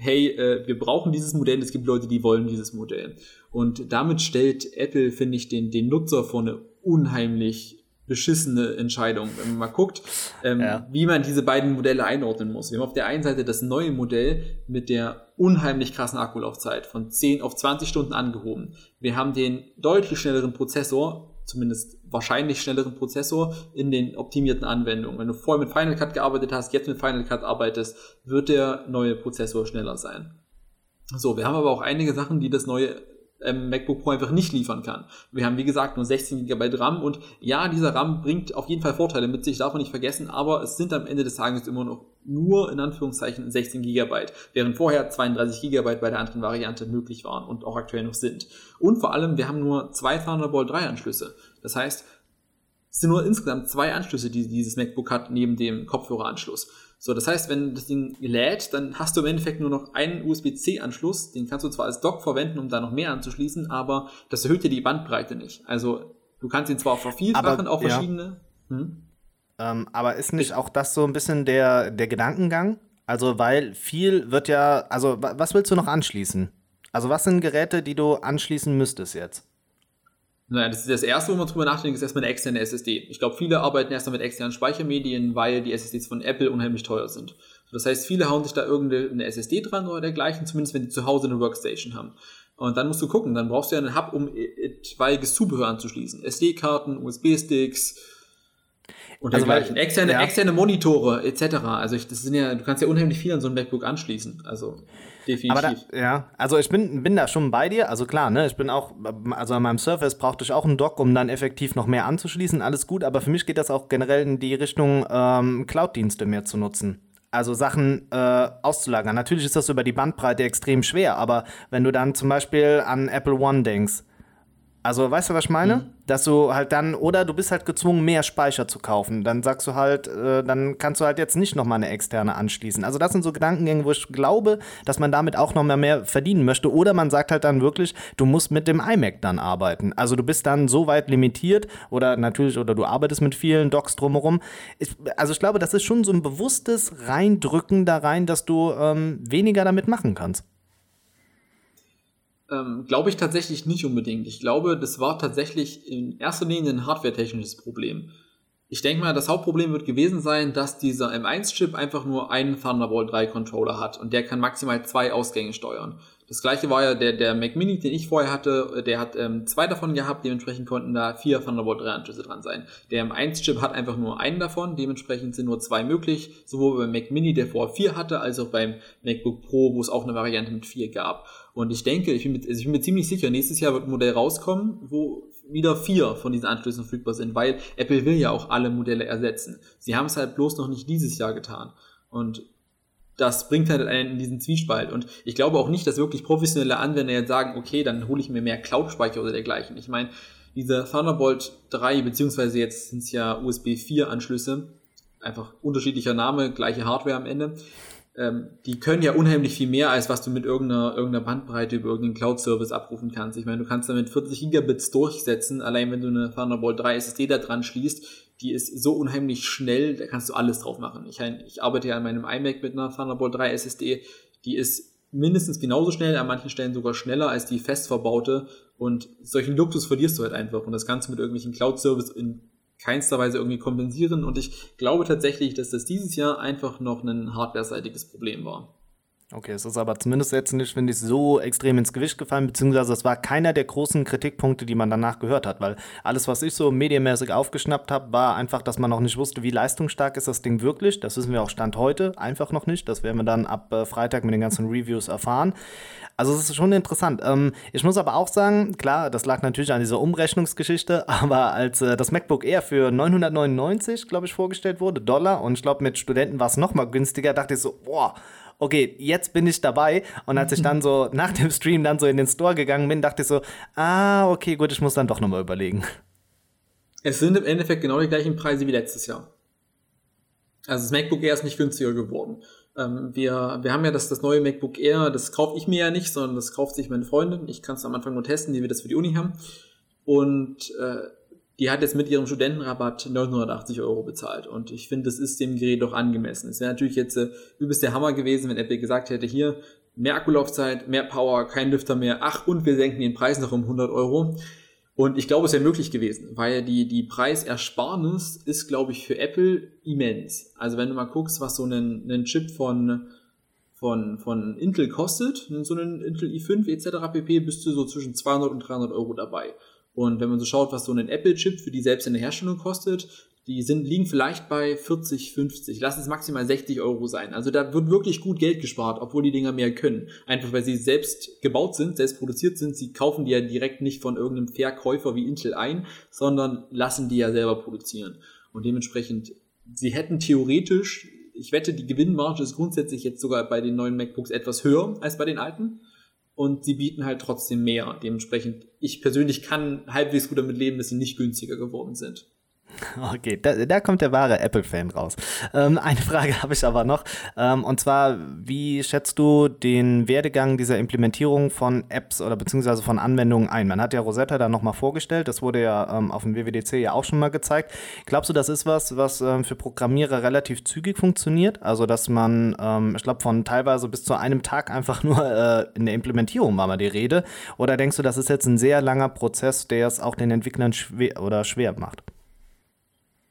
hey, äh, wir brauchen dieses Modell, es gibt Leute, die wollen dieses Modell. Und damit stellt Apple, finde ich, den, den Nutzer vor eine unheimlich beschissene Entscheidung, wenn man mal guckt, ähm, ja. wie man diese beiden Modelle einordnen muss. Wir haben auf der einen Seite das neue Modell mit der unheimlich krassen Akkulaufzeit von 10 auf 20 Stunden angehoben. Wir haben den deutlich schnelleren Prozessor, zumindest wahrscheinlich schnelleren Prozessor in den optimierten Anwendungen. Wenn du vorher mit Final Cut gearbeitet hast, jetzt mit Final Cut arbeitest, wird der neue Prozessor schneller sein. So, wir haben aber auch einige Sachen, die das neue ähm, MacBook Pro einfach nicht liefern kann. Wir haben, wie gesagt, nur 16 GB RAM und ja, dieser RAM bringt auf jeden Fall Vorteile mit sich, darf man nicht vergessen, aber es sind am Ende des Tages immer noch nur in Anführungszeichen 16 GB, während vorher 32 GB bei der anderen Variante möglich waren und auch aktuell noch sind. Und vor allem, wir haben nur zwei Thunderbolt 3 Anschlüsse. Das heißt, es sind nur insgesamt zwei Anschlüsse, die dieses MacBook hat, neben dem Kopfhöreranschluss. So, das heißt, wenn das Ding lädt, dann hast du im Endeffekt nur noch einen USB-C-Anschluss. Den kannst du zwar als Dock verwenden, um da noch mehr anzuschließen, aber das erhöht dir die Bandbreite nicht. Also, du kannst ihn zwar vervielfachen auf verschiedene. Ja. Hm? Ähm, aber ist nicht auch das so ein bisschen der, der Gedankengang? Also, weil viel wird ja, also, was willst du noch anschließen? Also, was sind Geräte, die du anschließen müsstest jetzt? Naja, das, ist das erste, wo man drüber nachdenkt, ist erstmal eine externe SSD. Ich glaube, viele arbeiten erstmal mit externen Speichermedien, weil die SSDs von Apple unheimlich teuer sind. Das heißt, viele hauen sich da irgendeine SSD dran oder dergleichen, zumindest wenn die zu Hause eine Workstation haben. Und dann musst du gucken, dann brauchst du ja einen Hub, um etwaiges Zubehör anzuschließen. SD-Karten, USB-Sticks und also dergleichen. Externe, ja. externe Monitore etc. Also ich, das sind ja, du kannst ja unheimlich viel an so ein MacBook anschließen. Also definitiv. Aber da, ja, also ich bin, bin da schon bei dir. Also klar, ne, ich bin auch, also an meinem Surface brauchte ich auch einen Dock, um dann effektiv noch mehr anzuschließen. Alles gut, aber für mich geht das auch generell in die Richtung, ähm, Cloud-Dienste mehr zu nutzen. Also Sachen äh, auszulagern. Natürlich ist das über die Bandbreite extrem schwer, aber wenn du dann zum Beispiel an Apple One denkst, also, weißt du, was ich meine? Mhm. Dass du halt dann, oder du bist halt gezwungen, mehr Speicher zu kaufen. Dann sagst du halt, äh, dann kannst du halt jetzt nicht nochmal eine externe anschließen. Also, das sind so Gedankengänge, wo ich glaube, dass man damit auch nochmal mehr verdienen möchte. Oder man sagt halt dann wirklich, du musst mit dem iMac dann arbeiten. Also, du bist dann so weit limitiert oder natürlich, oder du arbeitest mit vielen Docs drumherum. Ich, also, ich glaube, das ist schon so ein bewusstes Reindrücken da rein, dass du ähm, weniger damit machen kannst. Ähm, glaube ich tatsächlich nicht unbedingt. Ich glaube, das war tatsächlich in erster Linie ein hardware-technisches Problem. Ich denke mal, das Hauptproblem wird gewesen sein, dass dieser M1-Chip einfach nur einen Thunderbolt 3 Controller hat und der kann maximal zwei Ausgänge steuern. Das gleiche war ja der, der Mac Mini, den ich vorher hatte, der hat ähm, zwei davon gehabt, dementsprechend konnten da vier Thunderbolt 3 Anschlüsse dran sein. Der M1-Chip hat einfach nur einen davon, dementsprechend sind nur zwei möglich, sowohl beim Mac Mini, der vorher vier hatte, als auch beim MacBook Pro, wo es auch eine Variante mit vier gab. Und ich denke, ich bin, mit, also ich bin mir ziemlich sicher, nächstes Jahr wird ein Modell rauskommen, wo wieder vier von diesen Anschlüssen verfügbar sind, weil Apple will ja auch alle Modelle ersetzen. Sie haben es halt bloß noch nicht dieses Jahr getan. Und das bringt halt einen in diesen Zwiespalt. Und ich glaube auch nicht, dass wirklich professionelle Anwender jetzt sagen, okay, dann hole ich mir mehr Cloud-Speicher oder dergleichen. Ich meine, diese Thunderbolt 3, beziehungsweise jetzt sind es ja USB 4 Anschlüsse, einfach unterschiedlicher Name, gleiche Hardware am Ende, ähm, die können ja unheimlich viel mehr, als was du mit irgendeiner, irgendeiner Bandbreite über irgendeinen Cloud-Service abrufen kannst. Ich meine, du kannst damit 40 Gigabits durchsetzen, allein wenn du eine Thunderbolt 3 SSD da dran schließt, die ist so unheimlich schnell, da kannst du alles drauf machen. Ich, ich arbeite ja an meinem iMac mit einer Thunderbolt 3 SSD, die ist mindestens genauso schnell, an manchen Stellen sogar schneller als die fest verbaute und solchen Luxus verlierst du halt einfach und das Ganze mit irgendwelchen Cloud-Service in keinster Weise irgendwie kompensieren und ich glaube tatsächlich, dass das dieses Jahr einfach noch ein hardware-seitiges Problem war. Okay, es ist aber zumindest jetzt nicht, finde ich, so extrem ins Gewicht gefallen, beziehungsweise es war keiner der großen Kritikpunkte, die man danach gehört hat, weil alles, was ich so medienmäßig aufgeschnappt habe, war einfach, dass man noch nicht wusste, wie leistungsstark ist das Ding wirklich. Das wissen wir auch Stand heute einfach noch nicht. Das werden wir dann ab äh, Freitag mit den ganzen Reviews erfahren. Also es ist schon interessant. Ähm, ich muss aber auch sagen, klar, das lag natürlich an dieser Umrechnungsgeschichte, (laughs) aber als äh, das MacBook Air für 999, glaube ich, vorgestellt wurde, Dollar, und ich glaube, mit Studenten war es noch mal günstiger, dachte ich so, boah, okay, jetzt bin ich dabei. Und als ich dann so (laughs) nach dem Stream dann so in den Store gegangen bin, dachte ich so, ah, okay, gut, ich muss dann doch nochmal überlegen. Es sind im Endeffekt genau die gleichen Preise wie letztes Jahr. Also das MacBook Air ist nicht günstiger geworden. Ähm, wir, wir haben ja das, das neue MacBook Air, das kaufe ich mir ja nicht, sondern das kauft sich meine Freundin. Ich kann es am Anfang nur testen, wie wir das für die Uni haben. Und äh, die hat jetzt mit ihrem Studentenrabatt 980 Euro bezahlt. Und ich finde, das ist dem Gerät doch angemessen. Es wäre natürlich jetzt äh, übelst der Hammer gewesen, wenn Apple gesagt hätte, hier, mehr Akkulaufzeit, mehr Power, kein Lüfter mehr, ach, und wir senken den Preis noch um 100 Euro. Und ich glaube, es wäre möglich gewesen, weil die, die Preisersparnis ist, glaube ich, für Apple immens. Also wenn du mal guckst, was so ein, ein Chip von, von, von Intel kostet, so einen Intel i5 etc. pp, bist du so zwischen 200 und 300 Euro dabei. Und wenn man so schaut, was so ein Apple-Chip für die selbst in der Herstellung kostet, die sind, liegen vielleicht bei 40, 50, lass es maximal 60 Euro sein. Also da wird wirklich gut Geld gespart, obwohl die Dinger mehr können. Einfach weil sie selbst gebaut sind, selbst produziert sind. Sie kaufen die ja direkt nicht von irgendeinem Verkäufer wie Intel ein, sondern lassen die ja selber produzieren. Und dementsprechend, sie hätten theoretisch, ich wette, die Gewinnmarge ist grundsätzlich jetzt sogar bei den neuen MacBooks etwas höher als bei den alten. Und sie bieten halt trotzdem mehr. Dementsprechend, ich persönlich kann halbwegs gut damit leben, dass sie nicht günstiger geworden sind. (laughs) Okay, da, da kommt der wahre Apple-Fan raus. Ähm, eine Frage (laughs) habe ich aber noch. Ähm, und zwar, wie schätzt du den Werdegang dieser Implementierung von Apps oder beziehungsweise von Anwendungen ein? Man hat ja Rosetta da nochmal vorgestellt. Das wurde ja ähm, auf dem WWDC ja auch schon mal gezeigt. Glaubst du, das ist was, was ähm, für Programmierer relativ zügig funktioniert? Also, dass man, ähm, ich glaube, von teilweise bis zu einem Tag einfach nur äh, in der Implementierung war mal die Rede? Oder denkst du, das ist jetzt ein sehr langer Prozess, der es auch den Entwicklern schwer oder schwer macht?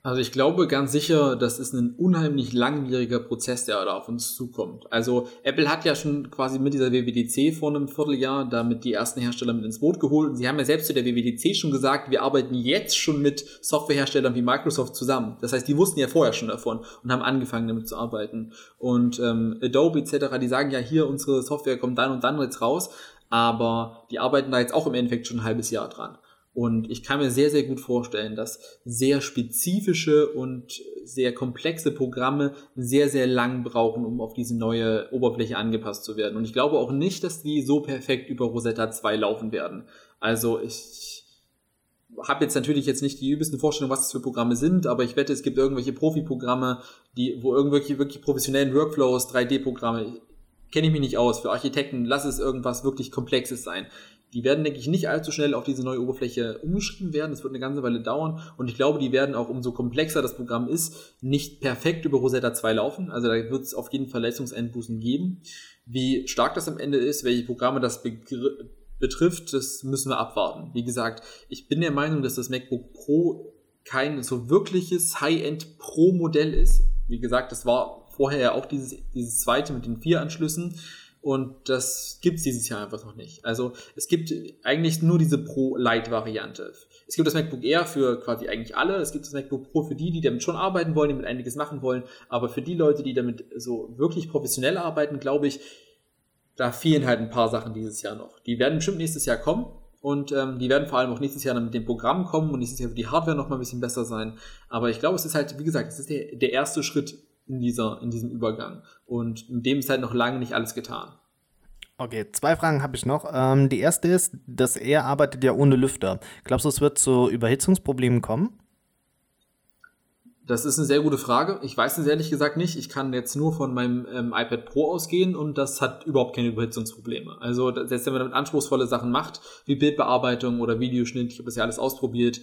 Also ich glaube ganz sicher, das ist ein unheimlich langwieriger Prozess, der da auf uns zukommt. Also Apple hat ja schon quasi mit dieser WWDC vor einem Vierteljahr damit die ersten Hersteller mit ins Boot geholt. Und sie haben ja selbst zu der WWDC schon gesagt, wir arbeiten jetzt schon mit Softwareherstellern wie Microsoft zusammen. Das heißt, die wussten ja vorher schon davon und haben angefangen damit zu arbeiten. Und ähm, Adobe etc., die sagen ja hier, unsere Software kommt dann und dann jetzt raus. Aber die arbeiten da jetzt auch im Endeffekt schon ein halbes Jahr dran. Und ich kann mir sehr, sehr gut vorstellen, dass sehr spezifische und sehr komplexe Programme sehr, sehr lang brauchen, um auf diese neue Oberfläche angepasst zu werden. Und ich glaube auch nicht, dass die so perfekt über Rosetta 2 laufen werden. Also ich habe jetzt natürlich jetzt nicht die übelsten Vorstellungen, was das für Programme sind, aber ich wette, es gibt irgendwelche Profi-Programme, die, wo irgendwelche wirklich professionellen Workflows, 3D-Programme, kenne ich mich nicht aus. Für Architekten, lass es irgendwas wirklich Komplexes sein. Die werden, denke ich, nicht allzu schnell auf diese neue Oberfläche umgeschrieben werden. Das wird eine ganze Weile dauern. Und ich glaube, die werden auch, umso komplexer das Programm ist, nicht perfekt über Rosetta 2 laufen. Also da wird es auf jeden Fall Leistungseinbußen geben. Wie stark das am Ende ist, welche Programme das betrifft, das müssen wir abwarten. Wie gesagt, ich bin der Meinung, dass das MacBook Pro kein so wirkliches High-End Pro-Modell ist. Wie gesagt, das war vorher ja auch dieses, dieses zweite mit den vier Anschlüssen. Und das gibt's dieses Jahr einfach noch nicht. Also es gibt eigentlich nur diese Pro-Light-Variante. Es gibt das MacBook Air für quasi eigentlich alle. Es gibt das MacBook Pro für die, die damit schon arbeiten wollen, die mit einiges machen wollen. Aber für die Leute, die damit so wirklich professionell arbeiten, glaube ich, da fehlen halt ein paar Sachen dieses Jahr noch. Die werden bestimmt nächstes Jahr kommen. Und ähm, die werden vor allem auch nächstes Jahr dann mit dem Programm kommen und nächstes Jahr wird die Hardware noch mal ein bisschen besser sein. Aber ich glaube, es ist halt, wie gesagt, es ist der, der erste Schritt in, dieser, in diesem Übergang. Und mit dem ist halt noch lange nicht alles getan. Okay, zwei Fragen habe ich noch. Ähm, die erste ist, dass er arbeitet ja ohne Lüfter. Glaubst du, es wird zu Überhitzungsproblemen kommen? Das ist eine sehr gute Frage. Ich weiß es ehrlich gesagt nicht. Ich kann jetzt nur von meinem ähm, iPad Pro ausgehen und das hat überhaupt keine Überhitzungsprobleme. Also selbst wenn man damit anspruchsvolle Sachen macht, wie Bildbearbeitung oder Videoschnitt, ich habe das ja alles ausprobiert,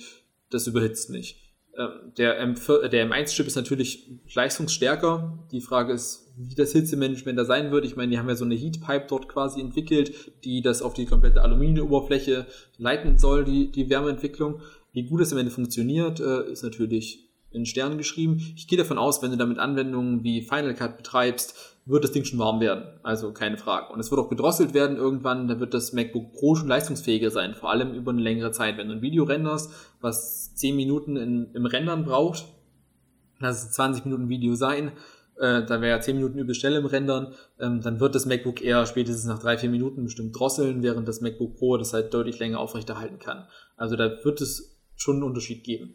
das überhitzt nicht. Ähm, der, M4, der M1-Chip ist natürlich leistungsstärker. Die Frage ist, wie das Hitzemanagement da sein wird. Ich meine, die haben ja so eine Heatpipe dort quasi entwickelt, die das auf die komplette Aluminiumoberfläche leiten soll, die, die Wärmeentwicklung. Wie gut es am Ende funktioniert, äh, ist natürlich in Sternen geschrieben. Ich gehe davon aus, wenn du damit Anwendungen wie Final Cut betreibst, wird das Ding schon warm werden. Also keine Frage. Und es wird auch gedrosselt werden irgendwann. Da wird das MacBook Pro schon leistungsfähiger sein. Vor allem über eine längere Zeit. Wenn du ein Video renderst, was 10 Minuten in, im Rendern braucht, lass es 20 Minuten Video sein, äh, da wäre ja 10 Minuten übel schnell im Rendern, ähm, dann wird das MacBook eher spätestens nach 3-4 Minuten bestimmt drosseln, während das MacBook Pro das halt deutlich länger aufrechterhalten kann. Also da wird es schon einen Unterschied geben.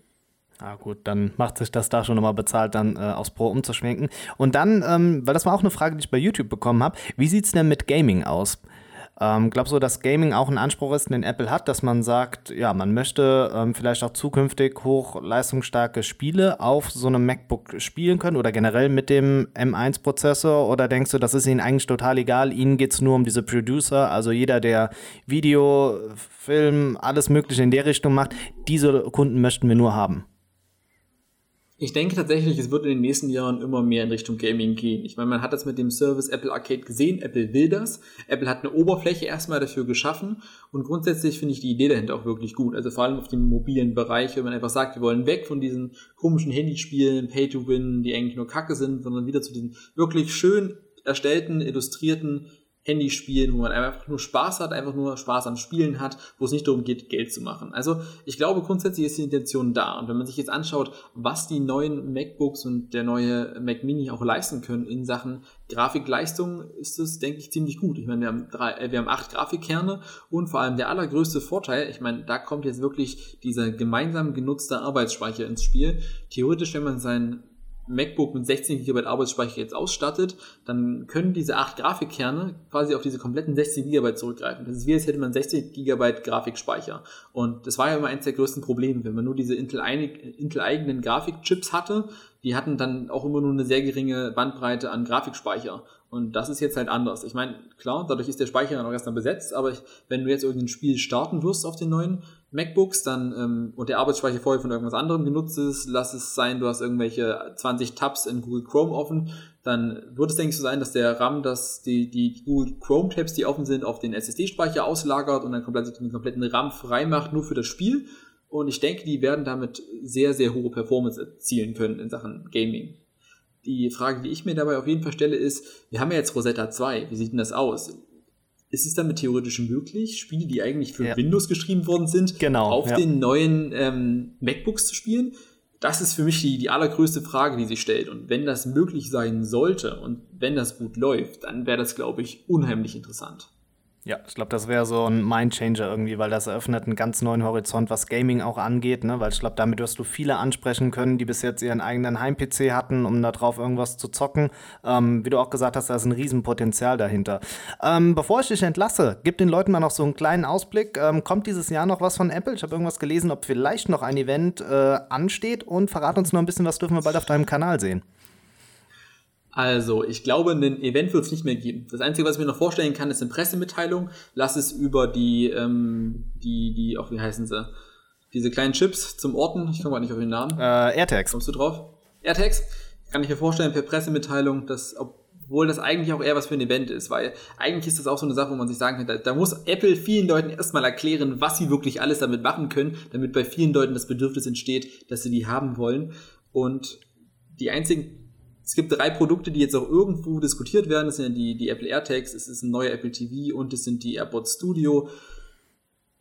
Ah gut, dann macht sich das da schon nochmal bezahlt, dann äh, aufs Pro umzuschwenken. Und dann, ähm, weil das war auch eine Frage, die ich bei YouTube bekommen habe, wie sieht es denn mit Gaming aus? Ähm, glaubst du, dass Gaming auch ein Anspruch ist, den Apple hat, dass man sagt, ja, man möchte ähm, vielleicht auch zukünftig hochleistungsstarke Spiele auf so einem MacBook spielen können oder generell mit dem M1-Prozessor? Oder denkst du, das ist ihnen eigentlich total egal? Ihnen geht es nur um diese Producer, also jeder, der Video, Film, alles Mögliche in der Richtung macht, diese Kunden möchten wir nur haben. Ich denke tatsächlich, es wird in den nächsten Jahren immer mehr in Richtung Gaming gehen. Ich meine, man hat das mit dem Service Apple Arcade gesehen. Apple will das. Apple hat eine Oberfläche erstmal dafür geschaffen. Und grundsätzlich finde ich die Idee dahinter auch wirklich gut. Also vor allem auf dem mobilen Bereich, wenn man einfach sagt, wir wollen weg von diesen komischen Handyspielen, Pay to Win, die eigentlich nur Kacke sind, sondern wieder zu diesen wirklich schön erstellten, illustrierten Handyspielen, wo man einfach nur Spaß hat, einfach nur Spaß am Spielen hat, wo es nicht darum geht, Geld zu machen. Also ich glaube, grundsätzlich ist die Intention da. Und wenn man sich jetzt anschaut, was die neuen MacBooks und der neue Mac Mini auch leisten können in Sachen Grafikleistung, ist es, denke ich, ziemlich gut. Ich meine, wir haben, drei, äh, wir haben acht Grafikkerne und vor allem der allergrößte Vorteil, ich meine, da kommt jetzt wirklich dieser gemeinsam genutzte Arbeitsspeicher ins Spiel. Theoretisch, wenn man seinen MacBook mit 16 GB Arbeitsspeicher jetzt ausstattet, dann können diese acht Grafikkerne quasi auf diese kompletten 16 GB zurückgreifen. Das ist wie, als hätte man 60 GB Grafikspeicher. Und das war ja immer eines der größten Probleme, wenn man nur diese Intel-eigenen Grafikchips hatte, die hatten dann auch immer nur eine sehr geringe Bandbreite an Grafikspeicher. Und das ist jetzt halt anders. Ich meine, klar, dadurch ist der Speicher dann auch erstmal besetzt, aber ich, wenn du jetzt irgendein Spiel starten wirst auf den neuen MacBooks, dann ähm, und der Arbeitsspeicher vorher von irgendwas anderem genutzt ist, lass es sein, du hast irgendwelche 20 Tabs in Google Chrome offen, dann wird es, denke ich, so sein, dass der RAM dass die, die Google Chrome Tabs, die offen sind, auf den SSD-Speicher auslagert und dann komplett den kompletten RAM frei macht, nur für das Spiel. Und ich denke, die werden damit sehr, sehr hohe Performance erzielen können in Sachen Gaming. Die Frage, die ich mir dabei auf jeden Fall stelle, ist, wir haben ja jetzt Rosetta 2, wie sieht denn das aus? Ist es damit theoretisch möglich, Spiele, die eigentlich für ja. Windows geschrieben worden sind, genau, auf ja. den neuen ähm, MacBooks zu spielen? Das ist für mich die, die allergrößte Frage, die sich stellt. Und wenn das möglich sein sollte und wenn das gut läuft, dann wäre das, glaube ich, unheimlich interessant. Ja, ich glaube, das wäre so ein Mindchanger irgendwie, weil das eröffnet einen ganz neuen Horizont, was Gaming auch angeht, ne? weil ich glaube, damit wirst du viele ansprechen können, die bis jetzt ihren eigenen Heim-PC hatten, um da drauf irgendwas zu zocken. Ähm, wie du auch gesagt hast, da ist ein Riesenpotenzial dahinter. Ähm, bevor ich dich entlasse, gib den Leuten mal noch so einen kleinen Ausblick. Ähm, kommt dieses Jahr noch was von Apple? Ich habe irgendwas gelesen, ob vielleicht noch ein Event äh, ansteht und verrat uns noch ein bisschen, was dürfen wir bald auf deinem Kanal sehen. Also, ich glaube, ein Event wird es nicht mehr geben. Das Einzige, was ich mir noch vorstellen kann, ist eine Pressemitteilung. Lass es über die, ähm, die, die, auch wie heißen sie? Diese kleinen Chips zum Orten. Ich komme gar nicht auf den Namen. Äh, AirTags. Kommst du drauf? AirTags? Kann ich mir vorstellen, per Pressemitteilung, dass, obwohl das eigentlich auch eher was für ein Event ist, weil eigentlich ist das auch so eine Sache, wo man sich sagen kann, da, da muss Apple vielen Leuten erstmal erklären, was sie wirklich alles damit machen können, damit bei vielen Leuten das Bedürfnis entsteht, dass sie die haben wollen. Und die einzigen es gibt drei Produkte, die jetzt auch irgendwo diskutiert werden. Das sind ja die, die Apple AirTags, es ist ein neuer Apple TV und es sind die AirPods Studio.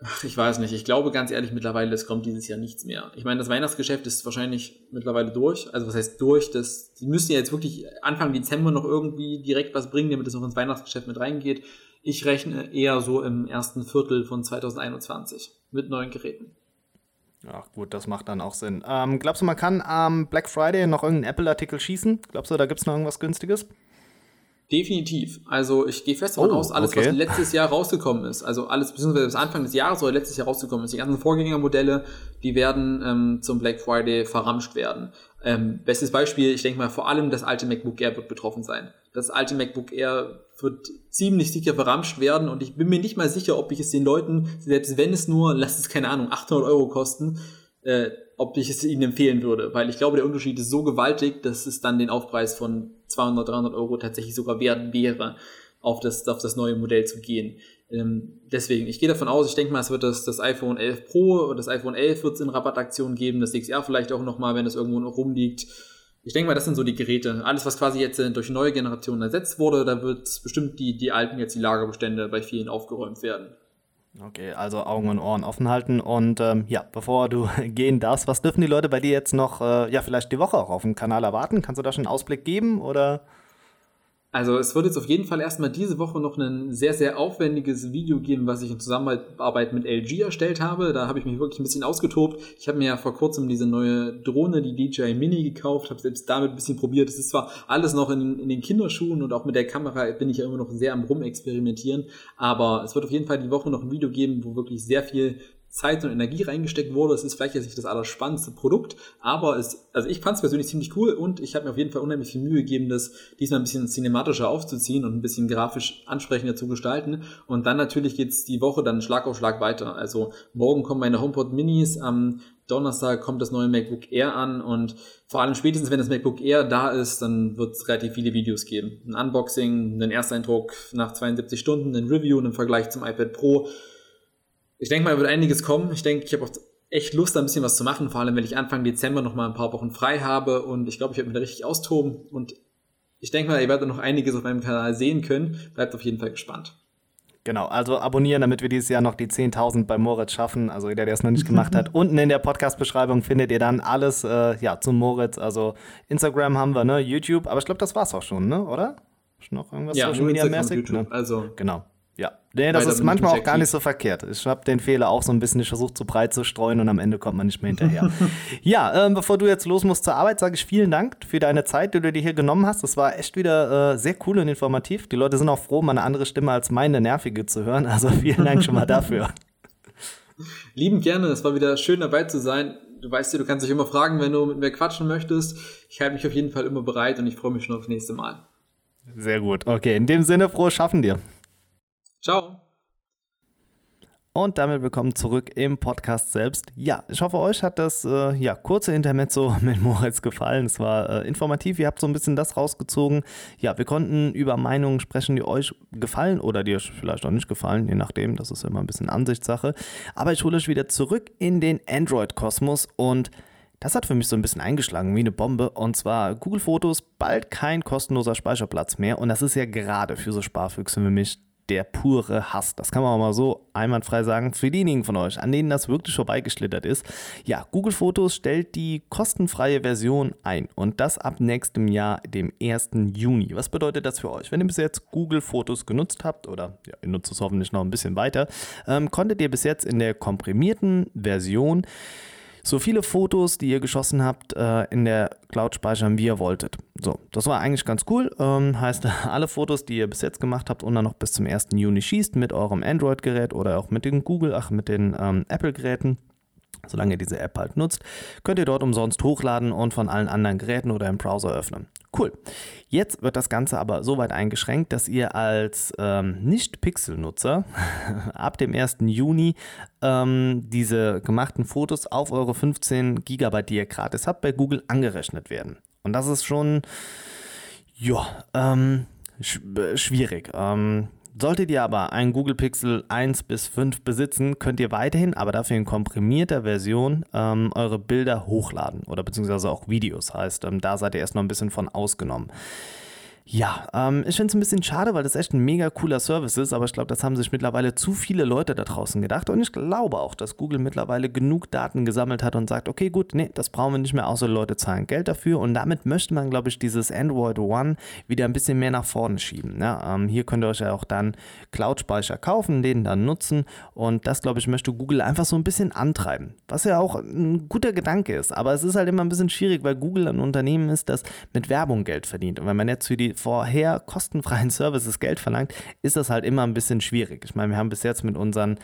Ach, ich weiß nicht. Ich glaube ganz ehrlich mittlerweile, es kommt dieses Jahr nichts mehr. Ich meine, das Weihnachtsgeschäft ist wahrscheinlich mittlerweile durch. Also was heißt durch? Das, die müssen ja jetzt wirklich Anfang Dezember noch irgendwie direkt was bringen, damit es auch ins Weihnachtsgeschäft mit reingeht. Ich rechne eher so im ersten Viertel von 2021 mit neuen Geräten. Ja, gut, das macht dann auch Sinn. Ähm, glaubst du, man kann am Black Friday noch irgendeinen Apple-Artikel schießen? Glaubst du, da gibt es noch irgendwas Günstiges? Definitiv. Also ich gehe fest davon oh, aus, alles, okay. was letztes Jahr rausgekommen ist, also alles, beziehungsweise bis Anfang des Jahres oder letztes Jahr rausgekommen ist, die ganzen Vorgängermodelle, die werden ähm, zum Black Friday verramscht werden. Ähm, bestes Beispiel, ich denke mal, vor allem das alte MacBook Air wird betroffen sein. Das alte MacBook Air wird ziemlich sicher verramscht werden und ich bin mir nicht mal sicher, ob ich es den Leuten, selbst wenn es nur, lass es keine Ahnung, 800 Euro kosten, äh, ob ich es ihnen empfehlen würde, weil ich glaube, der Unterschied ist so gewaltig, dass es dann den Aufpreis von 200, 300 Euro tatsächlich sogar wert wäre, auf das, auf das neue Modell zu gehen. Ähm, deswegen, ich gehe davon aus, ich denke mal, es wird das, das iPhone 11 Pro und das iPhone 11 wird es in Rabattaktion geben, das XR vielleicht auch nochmal, wenn es irgendwo noch rumliegt. Ich denke mal, das sind so die Geräte. Alles, was quasi jetzt äh, durch neue Generationen ersetzt wurde, da wird bestimmt die, die alten jetzt die Lagerbestände bei vielen aufgeräumt werden. Okay, also Augen und Ohren offen halten. Und ähm, ja, bevor du (laughs) gehen darfst, was dürfen die Leute bei dir jetzt noch, äh, ja, vielleicht die Woche auch auf dem Kanal erwarten? Kannst du da schon einen Ausblick geben oder? Also es wird jetzt auf jeden Fall erstmal diese Woche noch ein sehr, sehr aufwendiges Video geben, was ich in Zusammenarbeit mit LG erstellt habe. Da habe ich mich wirklich ein bisschen ausgetobt. Ich habe mir ja vor kurzem diese neue Drohne, die DJI Mini, gekauft, habe selbst damit ein bisschen probiert. Es ist zwar alles noch in, in den Kinderschuhen und auch mit der Kamera bin ich ja immer noch sehr am Rumexperimentieren, aber es wird auf jeden Fall die Woche noch ein Video geben, wo wirklich sehr viel Zeit und Energie reingesteckt wurde. Es ist vielleicht jetzt nicht das allerspannendste Produkt, aber es, also ich fand es persönlich ziemlich cool und ich habe mir auf jeden Fall unheimlich viel Mühe gegeben, das diesmal ein bisschen cinematischer aufzuziehen und ein bisschen grafisch ansprechender zu gestalten. Und dann natürlich geht's die Woche dann Schlag auf Schlag weiter. Also morgen kommen meine HomePod Minis, am Donnerstag kommt das neue MacBook Air an und vor allem spätestens, wenn das MacBook Air da ist, dann wird es relativ viele Videos geben. Ein Unboxing, einen Ersteindruck nach 72 Stunden, ein Review, einen Vergleich zum iPad Pro ich denke mal, wird einiges kommen. Ich denke, ich habe auch echt Lust, da ein bisschen was zu machen, vor allem, wenn ich Anfang Dezember noch mal ein paar Wochen frei habe und ich glaube, ich werde mich da richtig austoben und ich denke mal, ihr werdet noch einiges auf meinem Kanal sehen können. Bleibt auf jeden Fall gespannt. Genau, also abonnieren, damit wir dieses Jahr noch die 10.000 bei Moritz schaffen. Also jeder, der es noch nicht gemacht hat. (laughs) Unten in der Podcast-Beschreibung findet ihr dann alles äh, ja, zum Moritz. Also Instagram haben wir, ne? YouTube. Aber ich glaube, das war's auch schon, ne? Oder? Ist noch irgendwas ja, Social Media mäßig? Ne? Also genau. Ja, nee, das ist manchmal auch gar nicht so verkehrt. Ich habe den Fehler auch so ein bisschen, ich versuche zu breit zu streuen und am Ende kommt man nicht mehr hinterher. (laughs) ja, ähm, bevor du jetzt los musst zur Arbeit, sage ich vielen Dank für deine Zeit, die du dir hier genommen hast. Das war echt wieder äh, sehr cool und informativ. Die Leute sind auch froh, mal eine andere Stimme als meine nervige zu hören. Also (laughs) vielen Dank schon mal dafür. Lieben gerne, es war wieder schön dabei zu sein. Du weißt ja, du kannst dich immer fragen, wenn du mit mir quatschen möchtest. Ich halte mich auf jeden Fall immer bereit und ich freue mich schon aufs nächste Mal. Sehr gut. Okay, in dem Sinne, frohes Schaffen dir. Ciao. Und damit willkommen zurück im Podcast selbst. Ja, ich hoffe, euch hat das äh, ja, kurze Intermezzo (laughs) mit Moritz gefallen. Es war äh, informativ, ihr habt so ein bisschen das rausgezogen. Ja, wir konnten über Meinungen sprechen, die euch gefallen oder die euch vielleicht auch nicht gefallen, je nachdem, das ist immer ein bisschen Ansichtssache. Aber ich hole euch wieder zurück in den Android-Kosmos und das hat für mich so ein bisschen eingeschlagen wie eine Bombe. Und zwar Google Fotos, bald kein kostenloser Speicherplatz mehr. Und das ist ja gerade für so Sparfüchse wie mich der pure Hass. Das kann man auch mal so einwandfrei sagen. Für diejenigen von euch, an denen das wirklich vorbeigeschlittert ist. Ja, Google Fotos stellt die kostenfreie Version ein und das ab nächstem Jahr, dem 1. Juni. Was bedeutet das für euch? Wenn ihr bis jetzt Google Fotos genutzt habt oder ja, ihr nutzt es hoffentlich noch ein bisschen weiter, ähm, konntet ihr bis jetzt in der komprimierten Version so viele Fotos, die ihr geschossen habt, äh, in der Cloud speichern, wie ihr wolltet. So, das war eigentlich ganz cool. Ähm, heißt, (laughs) alle Fotos, die ihr bis jetzt gemacht habt und dann noch bis zum 1. Juni schießt mit eurem Android-Gerät oder auch mit den Google, ach, mit den ähm, Apple-Geräten, solange ihr diese App halt nutzt, könnt ihr dort umsonst hochladen und von allen anderen Geräten oder im Browser öffnen. Cool. Jetzt wird das Ganze aber so weit eingeschränkt, dass ihr als ähm, Nicht-Pixel-Nutzer (laughs) ab dem 1. Juni ähm, diese gemachten Fotos auf eure 15 GB, die ihr gratis habt, bei Google angerechnet werden. Und das ist schon, ja, ähm, sch schwierig. Ähm, Solltet ihr aber ein Google Pixel 1 bis 5 besitzen, könnt ihr weiterhin, aber dafür in komprimierter Version, ähm, eure Bilder hochladen oder beziehungsweise auch Videos. Heißt, ähm, da seid ihr erst noch ein bisschen von ausgenommen. Ja, ähm, ich finde es ein bisschen schade, weil das echt ein mega cooler Service ist, aber ich glaube, das haben sich mittlerweile zu viele Leute da draußen gedacht. Und ich glaube auch, dass Google mittlerweile genug Daten gesammelt hat und sagt, okay, gut, nee, das brauchen wir nicht mehr, außer Leute zahlen Geld dafür. Und damit möchte man, glaube ich, dieses Android One wieder ein bisschen mehr nach vorne schieben. Ja, ähm, hier könnt ihr euch ja auch dann Cloud-Speicher kaufen, den dann nutzen. Und das, glaube ich, möchte Google einfach so ein bisschen antreiben, was ja auch ein guter Gedanke ist, aber es ist halt immer ein bisschen schwierig, weil Google ein Unternehmen ist, das mit Werbung Geld verdient. Und wenn man jetzt für die vorher kostenfreien (laughs) Services Geld verlangt, ist das halt immer ein bisschen schwierig. Ich meine, wir haben bis jetzt mit unseren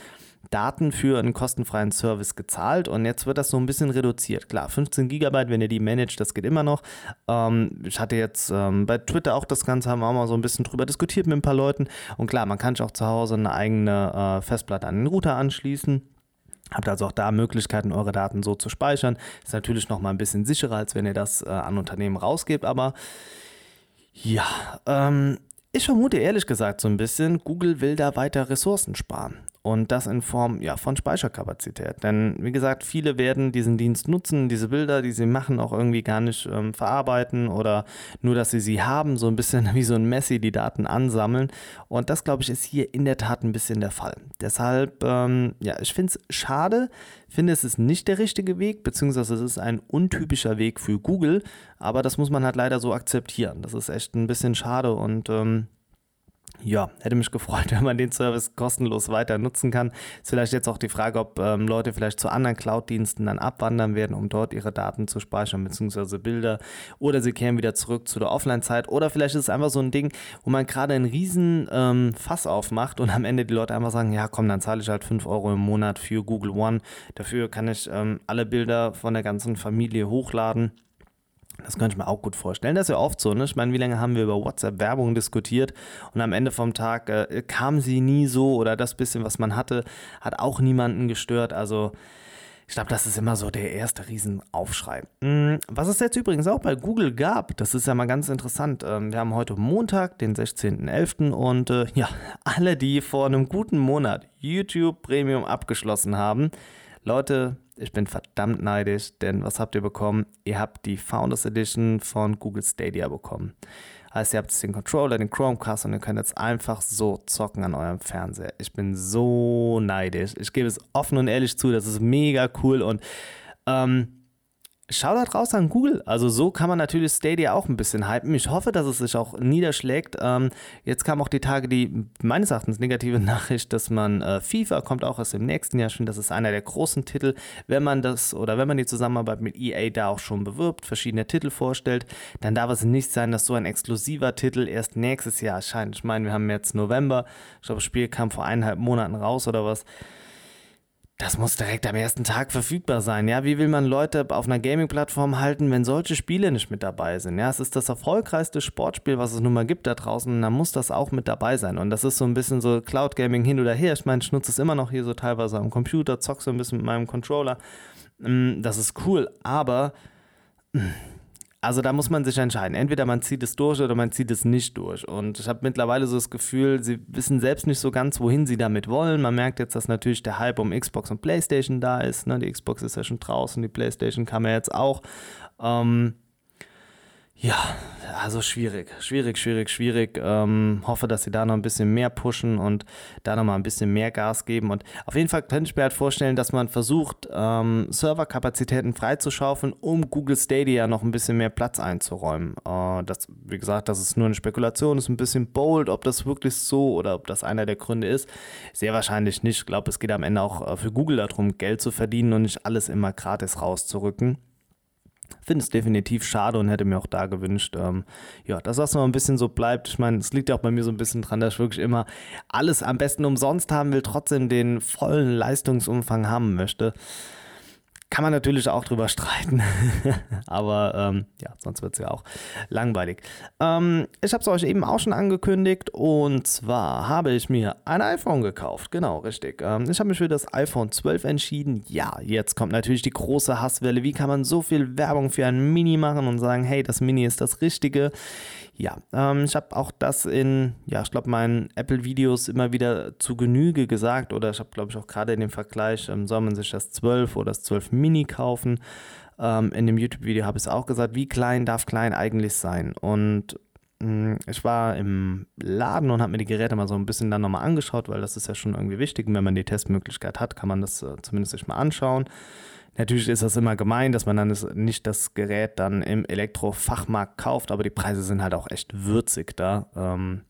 Daten für einen kostenfreien Service gezahlt und jetzt wird das so ein bisschen reduziert. Klar, 15 Gigabyte, wenn ihr die managt, das geht immer noch. Ähm, ich hatte jetzt ähm, bei Twitter auch das Ganze, haben wir auch mal so ein bisschen drüber diskutiert mit ein paar Leuten und klar, man kann sich auch zu Hause eine eigene äh, Festplatte an den Router anschließen. Habt also auch da Möglichkeiten, eure Daten so zu speichern. Ist natürlich noch mal ein bisschen sicherer, als wenn ihr das äh, an Unternehmen rausgebt, aber ja, ähm, ich vermute ehrlich gesagt so ein bisschen, Google will da weiter Ressourcen sparen. Und das in Form ja, von Speicherkapazität. Denn wie gesagt, viele werden diesen Dienst nutzen, diese Bilder, die sie machen, auch irgendwie gar nicht ähm, verarbeiten oder nur, dass sie sie haben, so ein bisschen (laughs) wie so ein Messi die Daten ansammeln. Und das, glaube ich, ist hier in der Tat ein bisschen der Fall. Deshalb, ähm, ja, ich finde es schade, finde es ist nicht der richtige Weg, beziehungsweise es ist ein untypischer Weg für Google, aber das muss man halt leider so akzeptieren. Das ist echt ein bisschen schade und ähm, ja, hätte mich gefreut, (laughs) wenn man den Service kostenlos weiter nutzen kann. Ist vielleicht jetzt auch die Frage, ob ähm, Leute vielleicht zu anderen Cloud-Diensten dann abwandern werden, um dort ihre Daten zu speichern, beziehungsweise Bilder. Oder sie kehren wieder zurück zu der Offline-Zeit. Oder vielleicht ist es einfach so ein Ding, wo man gerade einen riesen ähm, Fass aufmacht und am Ende die Leute einfach sagen, ja komm, dann zahle ich halt 5 Euro im Monat für Google One. Dafür kann ich ähm, alle Bilder von der ganzen Familie hochladen. Das könnte ich mir auch gut vorstellen. Das ist ja oft so. Ne? Ich meine, wie lange haben wir über WhatsApp-Werbung diskutiert und am Ende vom Tag äh, kam sie nie so oder das bisschen, was man hatte, hat auch niemanden gestört. Also ich glaube, das ist immer so der erste Riesenaufschrei. Hm, was es jetzt übrigens auch bei Google gab, das ist ja mal ganz interessant. Ähm, wir haben heute Montag, den 16.11. und äh, ja, (laughs) alle, die vor einem guten Monat YouTube Premium abgeschlossen haben, Leute, ich bin verdammt neidisch, denn was habt ihr bekommen? Ihr habt die Founders Edition von Google Stadia bekommen. Heißt, ihr habt jetzt den Controller, den Chromecast und ihr könnt jetzt einfach so zocken an eurem Fernseher. Ich bin so neidisch. Ich gebe es offen und ehrlich zu, das ist mega cool und ähm, Shoutout raus an Google. Also so kann man natürlich Stadia auch ein bisschen hypen. Ich hoffe, dass es sich auch niederschlägt. Ähm, jetzt kam auch die Tage die meines Erachtens negative (laughs) Nachricht, dass man äh, FIFA kommt auch erst im nächsten Jahr schon. Das ist einer der großen Titel. Wenn man das oder wenn man die Zusammenarbeit mit EA da auch schon bewirbt, verschiedene Titel vorstellt, dann darf es nicht sein, dass so ein exklusiver Titel erst nächstes Jahr erscheint. Ich meine, wir haben jetzt November. Ich glaube, das Spiel kam vor eineinhalb Monaten raus oder was. Das muss direkt am ersten Tag verfügbar sein. Ja, wie will man Leute auf einer Gaming-Plattform halten, wenn solche Spiele nicht mit dabei sind? Ja, es ist das erfolgreichste Sportspiel, was es nun mal gibt da draußen. Und dann muss das auch mit dabei sein. Und das ist so ein bisschen so Cloud Gaming hin oder her. Ich meine, ich nutze es immer noch hier so teilweise am Computer, zock so ein bisschen mit meinem Controller. Mm, das ist cool, aber mm, also da muss man sich entscheiden. Entweder man zieht es durch oder man zieht es nicht durch. Und ich habe mittlerweile so das Gefühl, sie wissen selbst nicht so ganz, wohin sie damit wollen. Man merkt jetzt, dass natürlich der Hype um Xbox und PlayStation da ist. Ne? Die Xbox ist ja schon draußen, die PlayStation kam ja jetzt auch. Ähm, ja, also schwierig, schwierig, schwierig, schwierig. Ähm, hoffe, dass sie da noch ein bisschen mehr pushen und da noch mal ein bisschen mehr Gas geben. Und auf jeden Fall könnte ich mir halt vorstellen, dass man versucht, ähm, Serverkapazitäten freizuschaufeln, um Google Stadia noch ein bisschen mehr Platz einzuräumen. Äh, das, wie gesagt, das ist nur eine Spekulation, ist ein bisschen bold, ob das wirklich so oder ob das einer der Gründe ist. Sehr wahrscheinlich nicht. Ich glaube, es geht am Ende auch äh, für Google darum, Geld zu verdienen und nicht alles immer gratis rauszurücken finde es definitiv schade und hätte mir auch da gewünscht, ähm, ja, dass das noch ein bisschen so bleibt. Ich meine, es liegt ja auch bei mir so ein bisschen dran, dass ich wirklich immer alles am besten umsonst haben will, trotzdem den vollen Leistungsumfang haben möchte. Kann man natürlich auch drüber streiten, (laughs) aber ähm, ja, sonst wird es ja auch langweilig. Ähm, ich habe es euch eben auch schon angekündigt und zwar habe ich mir ein iPhone gekauft. Genau, richtig. Ähm, ich habe mich für das iPhone 12 entschieden. Ja, jetzt kommt natürlich die große Hasswelle. Wie kann man so viel Werbung für ein Mini machen und sagen, hey, das Mini ist das Richtige? Ja, ähm, ich habe auch das in, ja, ich glaube, meinen Apple-Videos immer wieder zu Genüge gesagt oder ich habe, glaube ich, auch gerade in dem Vergleich, ähm, soll man sich das 12 oder das 12 Mini kaufen. Ähm, in dem YouTube-Video habe ich es auch gesagt, wie klein darf klein eigentlich sein? Und mh, mm, ich war im Laden und habe mir die Geräte mal so ein bisschen dann nochmal angeschaut, weil das ist ja schon irgendwie wichtig. Und wenn man die Testmöglichkeit hat, kann man das äh, zumindest sich mal anschauen. Natürlich ist das immer gemein, dass man dann nicht das Gerät dann im Elektrofachmarkt kauft, aber die Preise sind halt auch echt würzig da. Ähm,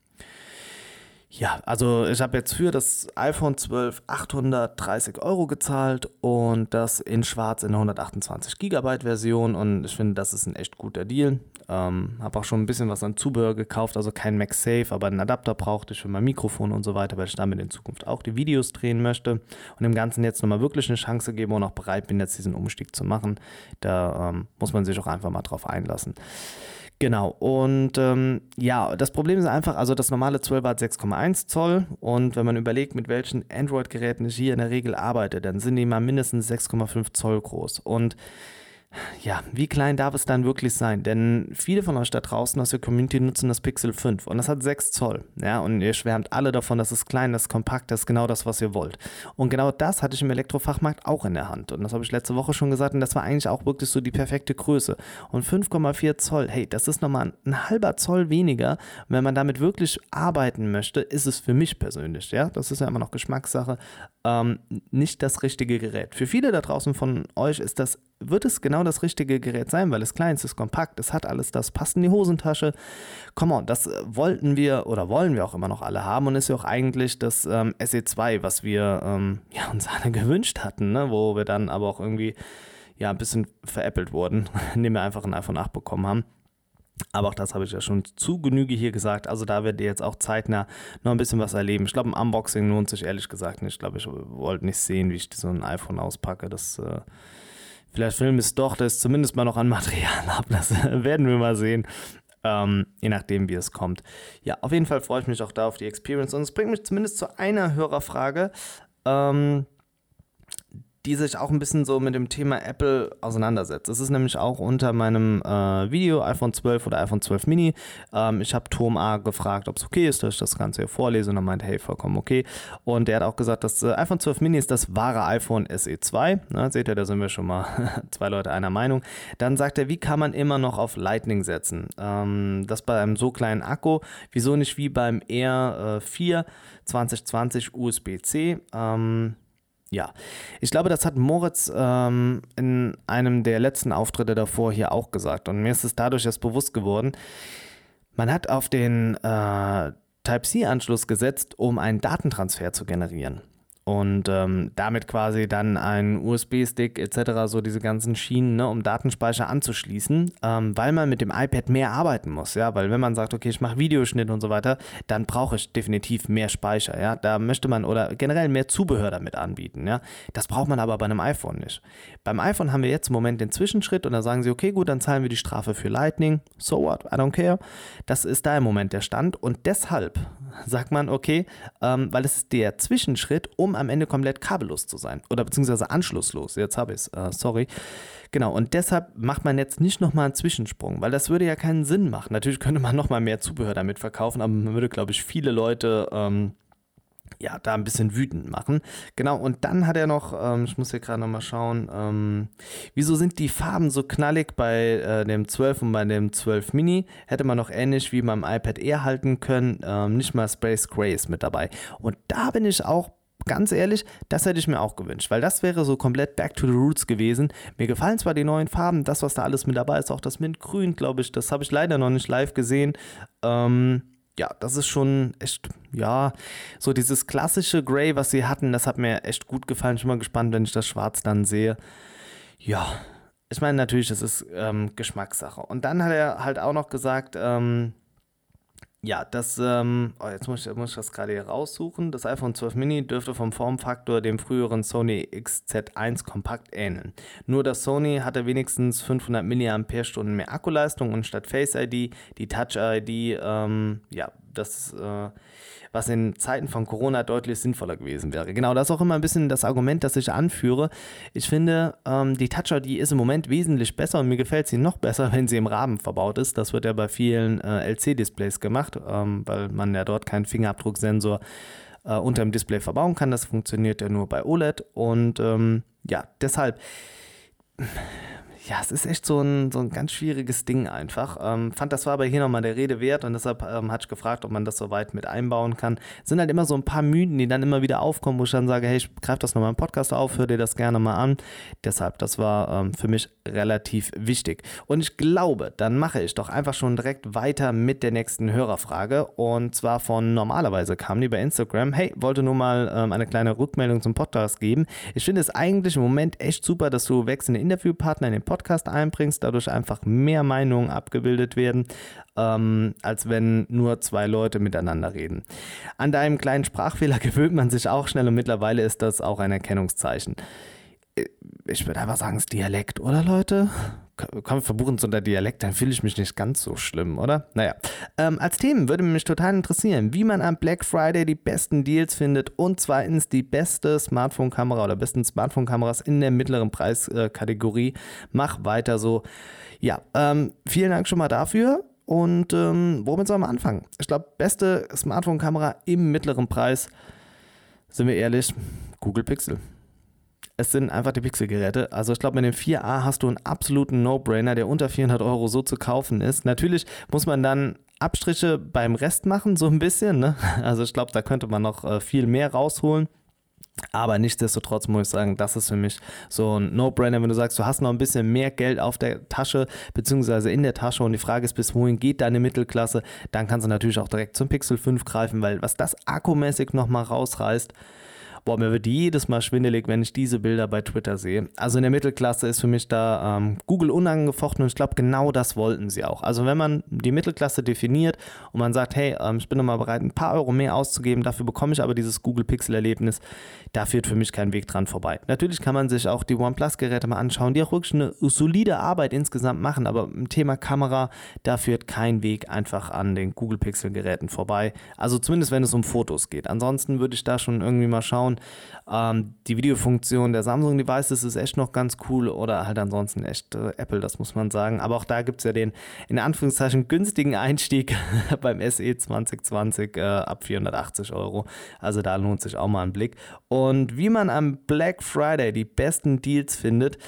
ja, also ich habe jetzt für das iPhone 12 830 Euro gezahlt und das in schwarz in der 128 Gigabyte Version und ich finde, das ist ein echt guter Deal. Ähm, habe auch schon ein bisschen was an Zubehör gekauft, also kein MagSafe, aber einen Adapter brauchte ich für mein Mikrofon und so weiter, weil ich damit in Zukunft auch die Videos drehen möchte und dem Ganzen jetzt nochmal wirklich eine Chance gebe und auch bereit bin, jetzt diesen Umstieg zu machen. Da ähm, muss man sich auch einfach mal drauf einlassen. Genau, und ähm, ja, das Problem ist einfach, also das normale 12 hat 6,1 Zoll und wenn man überlegt, mit welchen Android-Geräten ich hier in der Regel arbeite, dann sind die mal mindestens 6,5 Zoll groß. Und ja, wie klein darf es dann wirklich sein? Denn viele von euch da draußen aus der Community nutzen das Pixel 5 und das hat 6 Zoll. Ja, und ihr schwärmt alle davon, dass es klein, das ist kompakt, das ist genau das, was ihr wollt. Und genau das hatte ich im Elektrofachmarkt auch in der Hand. Und das habe ich letzte Woche schon gesagt und das war eigentlich auch wirklich so die perfekte Größe. Und 5,4 Zoll, hey, das ist nochmal ein halber Zoll weniger. Und wenn man damit wirklich arbeiten möchte, ist es für mich persönlich, ja, das ist ja immer noch Geschmackssache, ähm, nicht das richtige Gerät. Für viele da draußen von euch ist das wird es genau das richtige Gerät sein, weil es klein ist, es ist kompakt, es hat alles das, passt in die Hosentasche. Come on, das äh, wollten wir oder wollen wir auch immer noch alle haben und ist ja auch eigentlich das ähm, SE2, was wir ähm, (laughs) ja, uns alle gewünscht hatten, ne? wo wir dann aber auch irgendwie ja, ein bisschen veräppelt wurden, (laughs) indem wir einfach ein iPhone 8 bekommen haben. Aber auch das habe ich ja schon zu Genüge hier gesagt. Also da werdet ihr jetzt auch zeitnah noch ein bisschen was erleben. Ich glaube, ein Unboxing lohnt sich ehrlich gesagt nicht. Ich glaube, ich wollte nicht sehen, wie ich so ein iPhone auspacke. Das äh, Vielleicht filmen es doch, dass zumindest mal noch an Material habe. Das (laughs) werden wir mal sehen. Ähm, je nachdem, wie es kommt. Ja, auf jeden Fall freue ich mich auch da auf die Experience. Und es bringt mich zumindest zu einer Hörerfrage. Ähm, die sich auch ein bisschen so mit dem Thema Apple auseinandersetzt. Es ist nämlich auch unter meinem äh, Video iPhone 12 oder iPhone 12 Mini. Ähm, ich habe Tom A gefragt, ob es okay ist, dass ich das Ganze hier vorlese und er meinte, hey, vollkommen okay. Und der hat auch gesagt, das äh, iPhone 12 Mini ist das wahre iPhone SE 2. Na, seht ihr, da sind wir schon mal (laughs) zwei Leute einer Meinung. Dann sagt er, wie kann man immer noch auf Lightning setzen? Ähm, das bei einem so kleinen Akku. Wieso nicht wie beim R 4 2020 USB-C? Ähm, ja, ich glaube, das hat Moritz ähm, in einem der letzten Auftritte davor hier auch gesagt. Und mir ist es dadurch erst bewusst geworden, man hat auf den äh, Type-C-Anschluss gesetzt, um einen Datentransfer zu generieren und ähm, damit quasi dann ein USB-Stick etc., so diese ganzen Schienen, ne, um Datenspeicher anzuschließen, ähm, weil man mit dem iPad mehr arbeiten muss, ja, weil wenn man sagt, okay, ich mache Videoschnitt und so weiter, dann brauche ich definitiv mehr Speicher, ja, da möchte man oder generell mehr Zubehör damit anbieten, ja, das braucht man aber bei einem iPhone nicht. Beim iPhone haben wir jetzt im Moment den Zwischenschritt und da sagen sie, okay, gut, dann zahlen wir die Strafe für Lightning, so what, I don't care, das ist da im Moment der Stand. Und deshalb sagt man, okay, ähm, weil es ist der Zwischenschritt, um am Ende komplett kabellos zu sein. Oder beziehungsweise anschlusslos. Jetzt habe ich es. Äh, sorry. Genau. Und deshalb macht man jetzt nicht nochmal einen Zwischensprung, weil das würde ja keinen Sinn machen. Natürlich könnte man nochmal mehr Zubehör damit verkaufen, aber man würde, glaube ich, viele Leute. Ähm, ja, da ein bisschen wütend machen. Genau, und dann hat er noch, ähm, ich muss hier gerade nochmal schauen, ähm, wieso sind die Farben so knallig bei äh, dem 12 und bei dem 12 Mini? Hätte man noch ähnlich wie beim iPad Air halten können, ähm, nicht mal Space Gray ist mit dabei. Und da bin ich auch ganz ehrlich, das hätte ich mir auch gewünscht, weil das wäre so komplett back to the roots gewesen. Mir gefallen zwar die neuen Farben, das, was da alles mit dabei ist, auch das Mintgrün, glaube ich, das habe ich leider noch nicht live gesehen. Ähm, ja, das ist schon echt, ja, so dieses klassische Grey, was sie hatten, das hat mir echt gut gefallen. Ich bin mal gespannt, wenn ich das Schwarz dann sehe. Ja, ich meine, natürlich, das ist ähm, Geschmackssache. Und dann hat er halt auch noch gesagt, ähm, ja, das, ähm, oh, jetzt muss ich, muss ich das gerade hier raussuchen. Das iPhone 12 Mini dürfte vom Formfaktor dem früheren Sony XZ1 Kompakt ähneln. Nur das Sony hatte wenigstens 500 mAh mehr Akkuleistung und statt Face ID die Touch ID, ähm, ja, das äh, was in Zeiten von Corona deutlich sinnvoller gewesen wäre. Genau, das ist auch immer ein bisschen das Argument, das ich anführe. Ich finde, ähm, die Toucher, die ist im Moment wesentlich besser und mir gefällt sie noch besser, (laughs) wenn sie im Rahmen verbaut ist. Das wird ja bei vielen äh, LC-Displays gemacht, ähm, weil man ja dort keinen Fingerabdrucksensor äh, unter dem Display verbauen kann. Das funktioniert ja nur bei OLED und ähm, ja, deshalb ja, es ist echt so ein, so ein ganz schwieriges Ding einfach. Ähm, fand, das war aber hier nochmal der Rede wert und deshalb ähm, hatte ich gefragt, ob man das so weit mit einbauen kann. Es sind halt immer so ein paar Mythen, die dann immer wieder aufkommen, wo ich dann sage, hey, ich greife das nochmal im Podcast auf, hör dir das gerne mal an. Deshalb, das war ähm, für mich relativ wichtig. Und ich glaube, dann mache ich doch einfach schon direkt weiter mit der nächsten Hörerfrage. Und zwar von normalerweise kam die bei Instagram. Hey, wollte nur mal ähm, eine kleine Rückmeldung zum Podcast geben. Ich finde es eigentlich im Moment echt super, dass du wechselnde Interviewpartner in den Podcast Podcast einbringst, dadurch einfach mehr Meinungen abgebildet werden, ähm, als wenn nur zwei Leute miteinander reden. An deinem kleinen Sprachfehler (laughs) gewöhnt man sich auch schnell und mittlerweile ist das auch ein Erkennungszeichen. Ich würde einfach sagen, es ist Dialekt, oder Leute? komm, verbuchen so der Dialekt, dann fühle ich mich nicht ganz so schlimm, oder? Naja. Ähm, als Themen würde mich total interessieren, wie man am Black Friday die besten Deals findet und zweitens die beste Smartphone-Kamera oder besten Smartphone-Kameras in der mittleren Preiskategorie. Mach weiter so. Ja, ähm, vielen Dank schon mal dafür. Und ähm, womit sollen wir anfangen? Ich glaube, beste Smartphone-Kamera im mittleren Preis, sind wir ehrlich, Google Pixel. Es sind einfach die Pixel-Geräte. Also ich glaube, mit dem 4a hast du einen absoluten No-Brainer, der unter 400 Euro so zu kaufen ist. Natürlich muss man dann Abstriche beim Rest machen, so ein bisschen. Ne? Also ich glaube, da könnte man noch äh, viel mehr rausholen. Aber nichtsdestotrotz muss ich sagen, das ist für mich so ein No-Brainer, wenn du sagst, du hast noch ein bisschen mehr Geld auf der Tasche, beziehungsweise in der Tasche und die Frage ist, bis wohin geht deine Mittelklasse, dann kannst du natürlich auch direkt zum Pixel 5 greifen, weil was das akkumäßig nochmal rausreißt, boah, mir wird jedes Mal schwindelig, wenn ich diese Bilder bei Twitter sehe. Also in der Mittelklasse ist für mich da ähm, Google unangefochten und ich glaube, genau das wollten sie auch. Also wenn man die Mittelklasse definiert und man sagt, hey, ähm, ich bin nochmal bereit, ein paar Euro mehr auszugeben, dafür bekomme ich aber dieses Google Pixel-Erlebnis, da führt für mich kein Weg dran vorbei. Natürlich kann man sich auch die OnePlus-Geräte mal anschauen, die auch wirklich eine solide Arbeit insgesamt machen, aber im Thema Kamera, da führt kein Weg einfach an den Google Pixel-Geräten vorbei. Also zumindest wenn es um Fotos geht. Ansonsten würde ich da schon irgendwie mal schauen, ähm, die Videofunktion der Samsung Devices ist echt noch ganz cool oder halt ansonsten echt äh, Apple, das muss man sagen. Aber auch da gibt es ja den in Anführungszeichen günstigen Einstieg (laughs) beim SE 2020 äh, ab 480 Euro. Also da lohnt sich auch mal ein Blick. Und wie man am Black Friday die besten Deals findet,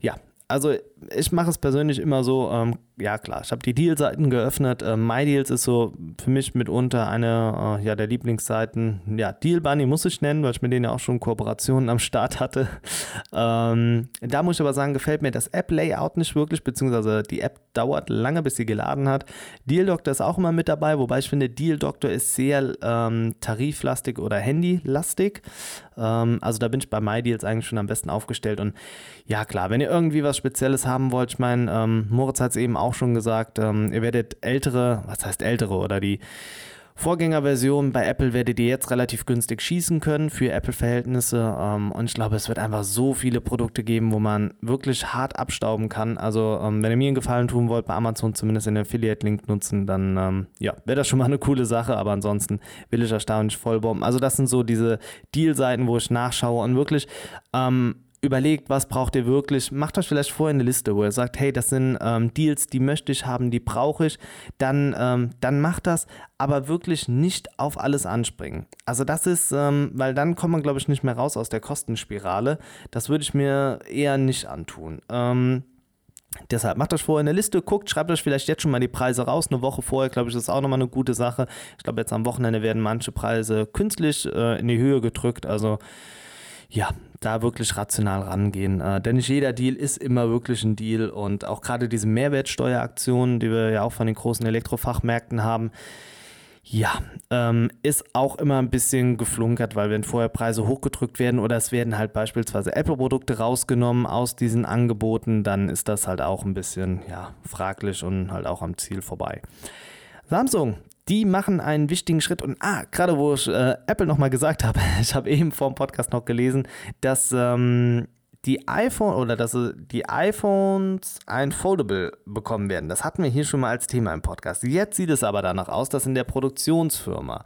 ja, also ich mache es persönlich immer so, ähm, ja klar, ich habe die Deal-Seiten geöffnet. Äh, MyDeals ist so für mich mitunter eine äh, ja, der Lieblingsseiten. Ja, Deal Bunny muss ich nennen, weil ich mit denen ja auch schon Kooperationen am Start hatte. (laughs) Ähm, da muss ich aber sagen, gefällt mir das App-Layout nicht wirklich, beziehungsweise die App dauert lange, bis sie geladen hat. Deal Doctor ist auch immer mit dabei, wobei ich finde, Deal Doctor ist sehr ähm, tariflastig oder handylastig. Ähm, also da bin ich bei MyDeals eigentlich schon am besten aufgestellt. Und ja klar, wenn ihr irgendwie was Spezielles haben wollt, ich meine, ähm, Moritz hat es eben auch schon gesagt, ähm, ihr werdet ältere, was heißt ältere oder die Vorgängerversion bei Apple werdet ihr jetzt relativ günstig schießen können für Apple-Verhältnisse. Ähm, und ich glaube, es wird einfach so viele Produkte geben, wo man wirklich hart abstauben kann. Also, ähm, wenn ihr mir einen Gefallen tun wollt, bei Amazon zumindest den Affiliate-Link nutzen, dann ähm, ja, wäre das schon mal eine coole Sache. Aber ansonsten will ich erstaunlich vollbomben. Also, das sind so diese Deal-Seiten, wo ich nachschaue und wirklich ähm, überlegt, was braucht ihr wirklich, macht euch vielleicht vorher eine Liste, wo ihr sagt, hey, das sind ähm, Deals, die möchte ich haben, die brauche ich, dann, ähm, dann macht das, aber wirklich nicht auf alles anspringen. Also das ist, ähm, weil dann kommt man, glaube ich, nicht mehr raus aus der Kostenspirale. Das würde ich mir eher nicht antun. Ähm, Deshalb macht euch vorher eine Liste, guckt, schreibt euch vielleicht jetzt schon mal die Preise raus. Eine Woche vorher, glaube ich, ist auch nochmal eine gute Sache. Ich glaube, jetzt am Wochenende werden manche Preise künstlich äh, in die Höhe gedrückt. Also ja, da wirklich rational rangehen. Äh, denn nicht jeder Deal ist immer wirklich ein Deal und auch gerade diese Mehrwertsteueraktionen, die wir ja auch von den großen Elektrofachmärkten haben, ja, ähm, ist auch immer ein bisschen geflunkert, weil wenn vorher Preise hochgedrückt werden oder es werden halt beispielsweise Apple-Produkte rausgenommen aus diesen Angeboten, dann ist das halt auch ein bisschen ja, fraglich und halt auch am Ziel vorbei. Samsung, die machen einen wichtigen Schritt. Und ah, gerade wo ich äh, Apple nochmal gesagt (laughs) habe, ich habe eben vor dem Podcast noch gelesen, dass ähm, die iPhone oder dass die iPhones ein Foldable bekommen werden. Das hatten wir hier schon mal als Thema im Podcast. Jetzt sieht es aber danach aus, dass in der Produktionsfirma,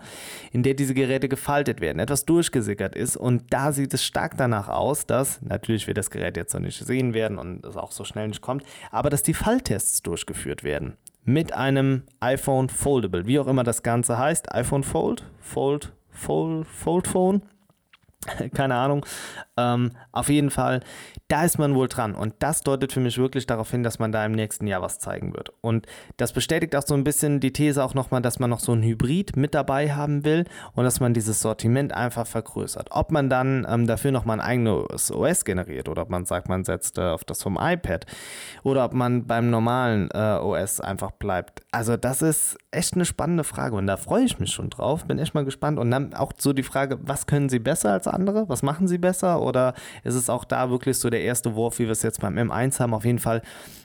in der diese Geräte gefaltet werden, etwas durchgesickert ist. Und da sieht es stark danach aus, dass, natürlich wir das Gerät jetzt noch nicht sehen werden und es auch so schnell nicht kommt, aber dass die Falltests durchgeführt werden mit einem iPhone Foldable, wie auch immer das Ganze heißt. iPhone Fold, Fold, Fold, Fold Phone. (laughs) Keine Ahnung. Ähm, auf jeden Fall, da ist man wohl dran. Und das deutet für mich wirklich darauf hin, dass man da im nächsten Jahr was zeigen wird. Und das bestätigt auch so ein bisschen die These auch nochmal, dass man noch so ein Hybrid mit dabei haben will und dass man dieses Sortiment einfach vergrößert. Ob man dann ähm, dafür nochmal ein eigenes OS generiert oder ob man sagt, man setzt äh, auf das vom iPad oder ob man beim normalen äh, OS einfach bleibt. Also, das ist echt eine spannende Frage und da freue ich mich schon drauf. Bin echt mal gespannt. Und dann auch so die Frage, was können sie besser als andere? Was machen sie besser? Oder ist es auch da wirklich so der erste Wurf, wie wir es jetzt beim M1 haben? Auf jeden Fall,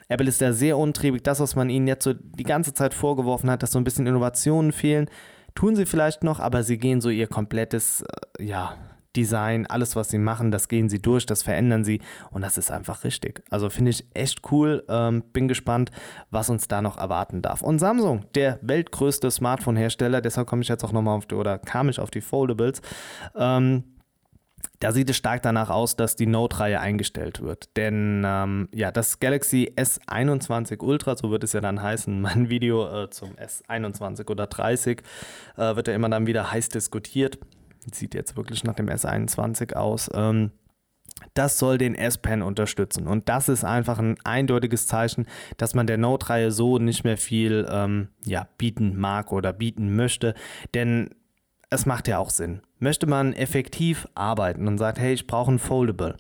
Apple ist da sehr untriebig. Das, was man ihnen jetzt so die ganze Zeit vorgeworfen hat, dass so ein bisschen Innovationen fehlen, tun sie vielleicht noch, aber sie gehen so ihr komplettes, äh, ja, Design, alles, was sie machen, das gehen sie durch, das verändern sie und das ist einfach richtig. Also finde ich echt cool. Ähm, bin gespannt, was uns da noch erwarten darf. Und Samsung, der weltgrößte Smartphone-Hersteller, deshalb komme ich jetzt auch nochmal auf die, oder kam ich auf die Foldables. Ähm, da sieht es stark danach aus, dass die Note-Reihe eingestellt wird. Denn ähm, ja, das Galaxy S21 Ultra, so wird es ja dann heißen, (laughs) mein Video äh, zum S21 oder 30, äh, wird ja immer dann wieder heiß diskutiert. Sieht jetzt wirklich nach dem S21 aus. Ähm, das soll den S-Pen unterstützen. Und das ist einfach ein eindeutiges Zeichen, dass man der Note-Reihe so nicht mehr viel ähm, ja, bieten mag oder bieten möchte. Denn es macht ja auch Sinn. Möchte man effektiv arbeiten und sagt, hey, ich brauche ein Foldable,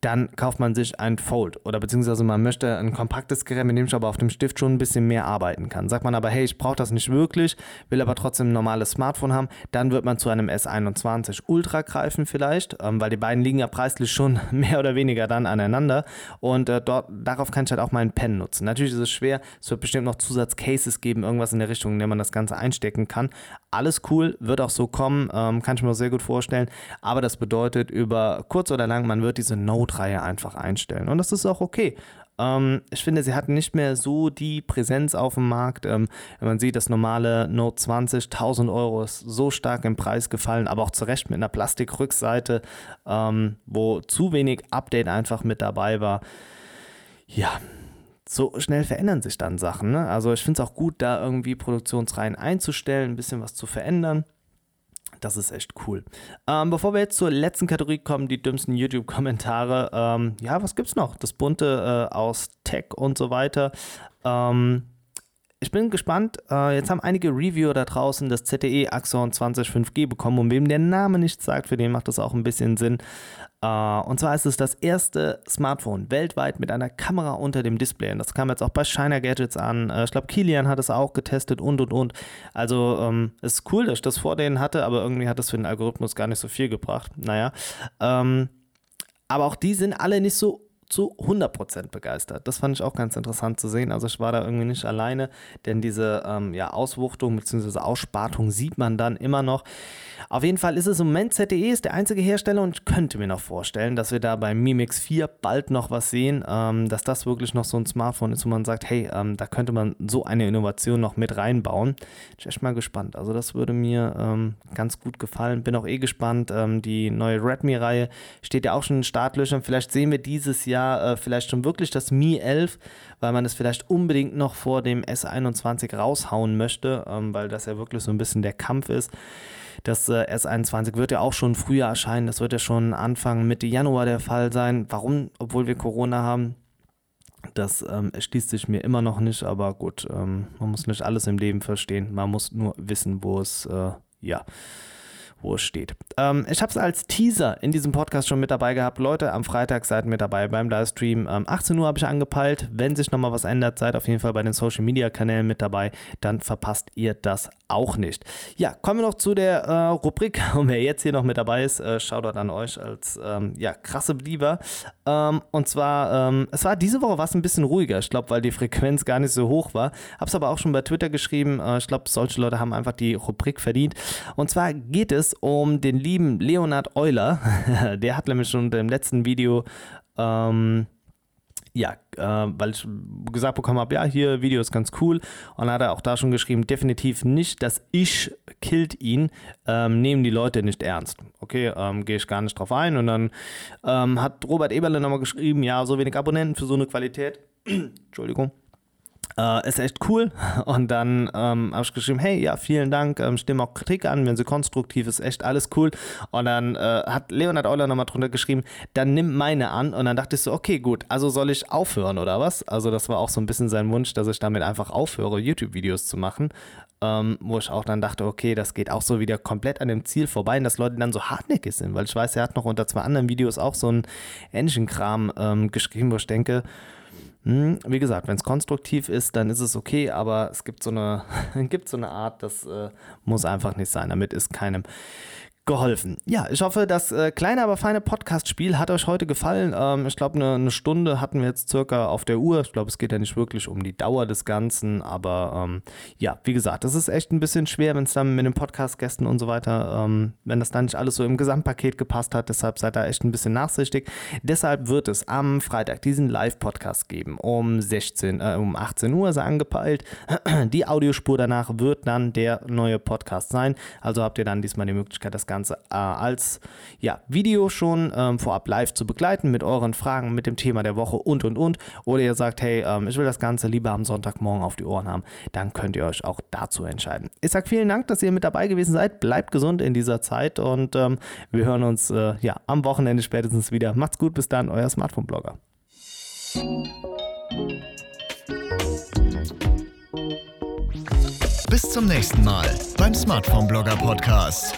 dann kauft man sich ein Fold oder beziehungsweise man möchte ein kompaktes Gerät, mit dem ich aber auf dem Stift schon ein bisschen mehr arbeiten kann. Sagt man aber, hey, ich brauche das nicht wirklich, will aber trotzdem ein normales Smartphone haben, dann wird man zu einem S21 Ultra greifen vielleicht, ähm, weil die beiden liegen ja preislich schon (laughs) mehr oder weniger dann aneinander und äh, dort, darauf kann ich halt auch meinen Pen nutzen. Natürlich ist es schwer, es wird bestimmt noch Zusatzcases geben, irgendwas in der Richtung, in der man das Ganze einstecken kann. Alles cool, wird auch so kommen, ähm, kann ich mir sehr gut vorstellen, aber das bedeutet über kurz oder lang, man wird diese Note Notreihe einfach einstellen. Und das ist auch okay. Ähm, ich finde, sie hatten nicht mehr so die Präsenz auf dem Markt. Ähm, man sieht, das normale Note 20, 1000 Euro ist so stark im Preis gefallen, aber auch zu Recht mit einer Plastikrückseite, ähm, wo zu wenig Update einfach mit dabei war. Ja, so schnell verändern sich dann Sachen. Ne? Also ich finde es auch gut, da irgendwie Produktionsreihen einzustellen, ein bisschen was zu verändern. Das ist echt cool. Ähm, bevor wir jetzt zur letzten Kategorie kommen, die dümmsten YouTube-Kommentare. Ähm, ja, was gibt's noch? Das bunte äh, aus Tech und so weiter. Ähm, ich bin gespannt. Äh, jetzt haben einige Reviewer da draußen das ZTE Axon 20 5G bekommen und wem der Name nichts sagt, für den macht das auch ein bisschen Sinn. Uh, und zwar ist es das erste Smartphone weltweit mit einer Kamera unter dem Display. Und das kam jetzt auch bei Shiner Gadgets an. Uh, ich glaube, Kilian hat es auch getestet und und und. Also ähm, es ist cool, dass ich das vor denen hatte, aber irgendwie hat das für den Algorithmus gar nicht so viel gebracht. Naja. Ähm, aber auch die sind alle nicht so zu 100% begeistert. Das fand ich auch ganz interessant zu sehen. Also ich war da irgendwie nicht alleine, denn diese ähm, ja, Auswuchtung bzw. Ausspartung sieht man dann immer noch. Auf jeden Fall ist es im Moment ZTE ist der einzige Hersteller und ich könnte mir noch vorstellen, dass wir da beim Mi Mix 4 bald noch was sehen, ähm, dass das wirklich noch so ein Smartphone ist, wo man sagt, hey, ähm, da könnte man so eine Innovation noch mit reinbauen. Ich bin echt mal gespannt. Also das würde mir ähm, ganz gut gefallen. Bin auch eh gespannt. Ähm, die neue Redmi-Reihe steht ja auch schon in Startlöchern. Vielleicht sehen wir dieses Jahr äh, vielleicht schon wirklich das Mi 11, weil man es vielleicht unbedingt noch vor dem S21 raushauen möchte, ähm, weil das ja wirklich so ein bisschen der Kampf ist. Das äh, S21 wird ja auch schon früher erscheinen. Das wird ja schon Anfang Mitte Januar der Fall sein. Warum, obwohl wir Corona haben? Das ähm, erschließt sich mir immer noch nicht, aber gut, ähm, man muss nicht alles im Leben verstehen. Man muss nur wissen, wo es, äh, ja, wo es steht. Ähm, ich habe es als Teaser in diesem Podcast schon mit dabei gehabt. Leute, am Freitag seid mit dabei beim Livestream. Ähm, 18 Uhr habe ich angepeilt. Wenn sich nochmal was ändert, seid auf jeden Fall bei den Social Media Kanälen mit dabei. Dann verpasst ihr das auch nicht. Ja, kommen wir noch zu der äh, Rubrik. (laughs) Und wer jetzt hier noch mit dabei ist, äh, schaut dort an euch als ähm, ja, krasse Belieber. Ähm, und zwar, ähm, es war diese Woche was ein bisschen ruhiger. Ich glaube, weil die Frequenz gar nicht so hoch war. Habe es aber auch schon bei Twitter geschrieben. Äh, ich glaube, solche Leute haben einfach die Rubrik verdient. Und zwar geht es um den lieben Leonard Euler. (laughs) Der hat nämlich schon im letzten Video ähm, ja, äh, weil ich gesagt bekommen habe, ja, hier Video ist ganz cool. Und hat er auch da schon geschrieben, definitiv nicht, das Ich killt ihn, ähm, nehmen die Leute nicht ernst. Okay, ähm, gehe ich gar nicht drauf ein. Und dann ähm, hat Robert Eberle nochmal geschrieben, ja, so wenig Abonnenten für so eine Qualität. (clears throat) Entschuldigung. Äh, ist echt cool. Und dann ähm, habe ich geschrieben, hey, ja, vielen Dank, ähm, stimme auch Kritik an, wenn sie konstruktiv ist, echt alles cool. Und dann äh, hat Leonard Euler nochmal drunter geschrieben, dann nimm meine an. Und dann dachte ich so, okay, gut, also soll ich aufhören oder was? Also das war auch so ein bisschen sein Wunsch, dass ich damit einfach aufhöre, YouTube-Videos zu machen. Ähm, wo ich auch dann dachte, okay, das geht auch so wieder komplett an dem Ziel vorbei, und dass Leute dann so hartnäckig sind, weil ich weiß, er hat noch unter zwei anderen Videos auch so einen Engine-Kram ähm, geschrieben, wo ich denke, hm, wie gesagt, wenn es konstruktiv ist, dann ist es okay, aber es gibt so eine, (laughs) gibt so eine Art, das äh, muss einfach nicht sein. Damit ist keinem geholfen. Ja, ich hoffe, das äh, kleine, aber feine Podcast-Spiel hat euch heute gefallen. Ähm, ich glaube, eine, eine, Stunde hatten wir jetzt circa auf der Uhr. Ich glaube, es geht ja nicht wirklich um die Dauer des Ganzen, aber ähm, ja, wie gesagt, das ist echt ein bisschen schwer, wenn es dann mit den Podcast-Gästen und so weiter, ähm, wenn das dann nicht alles so im Gesamtpaket gepasst hat. Deshalb seid da echt ein bisschen nachsichtig. Deshalb wird es am Freitag diesen Live-Podcast geben. Um 16, äh, um 18 Uhr er angepeilt. Die Audiospur danach wird dann der neue Podcast sein. Also habt ihr dann diesmal die Möglichkeit, das Ganze Ganze äh, als ja, Video schon ähm, vorab live zu begleiten mit euren Fragen, mit dem Thema der Woche und und und. Oder ihr sagt, hey, ähm, ich will das Ganze lieber am Sonntagmorgen auf die Ohren haben, dann könnt ihr euch auch dazu entscheiden. Ich sage vielen Dank, dass ihr mit dabei gewesen seid. Bleibt gesund in dieser Zeit und ähm, wir hören uns äh, ja, am Wochenende spätestens wieder. Macht's gut, bis dann, euer Smartphone-Blogger. Bis zum nächsten Mal beim Smartphone Blogger Podcast.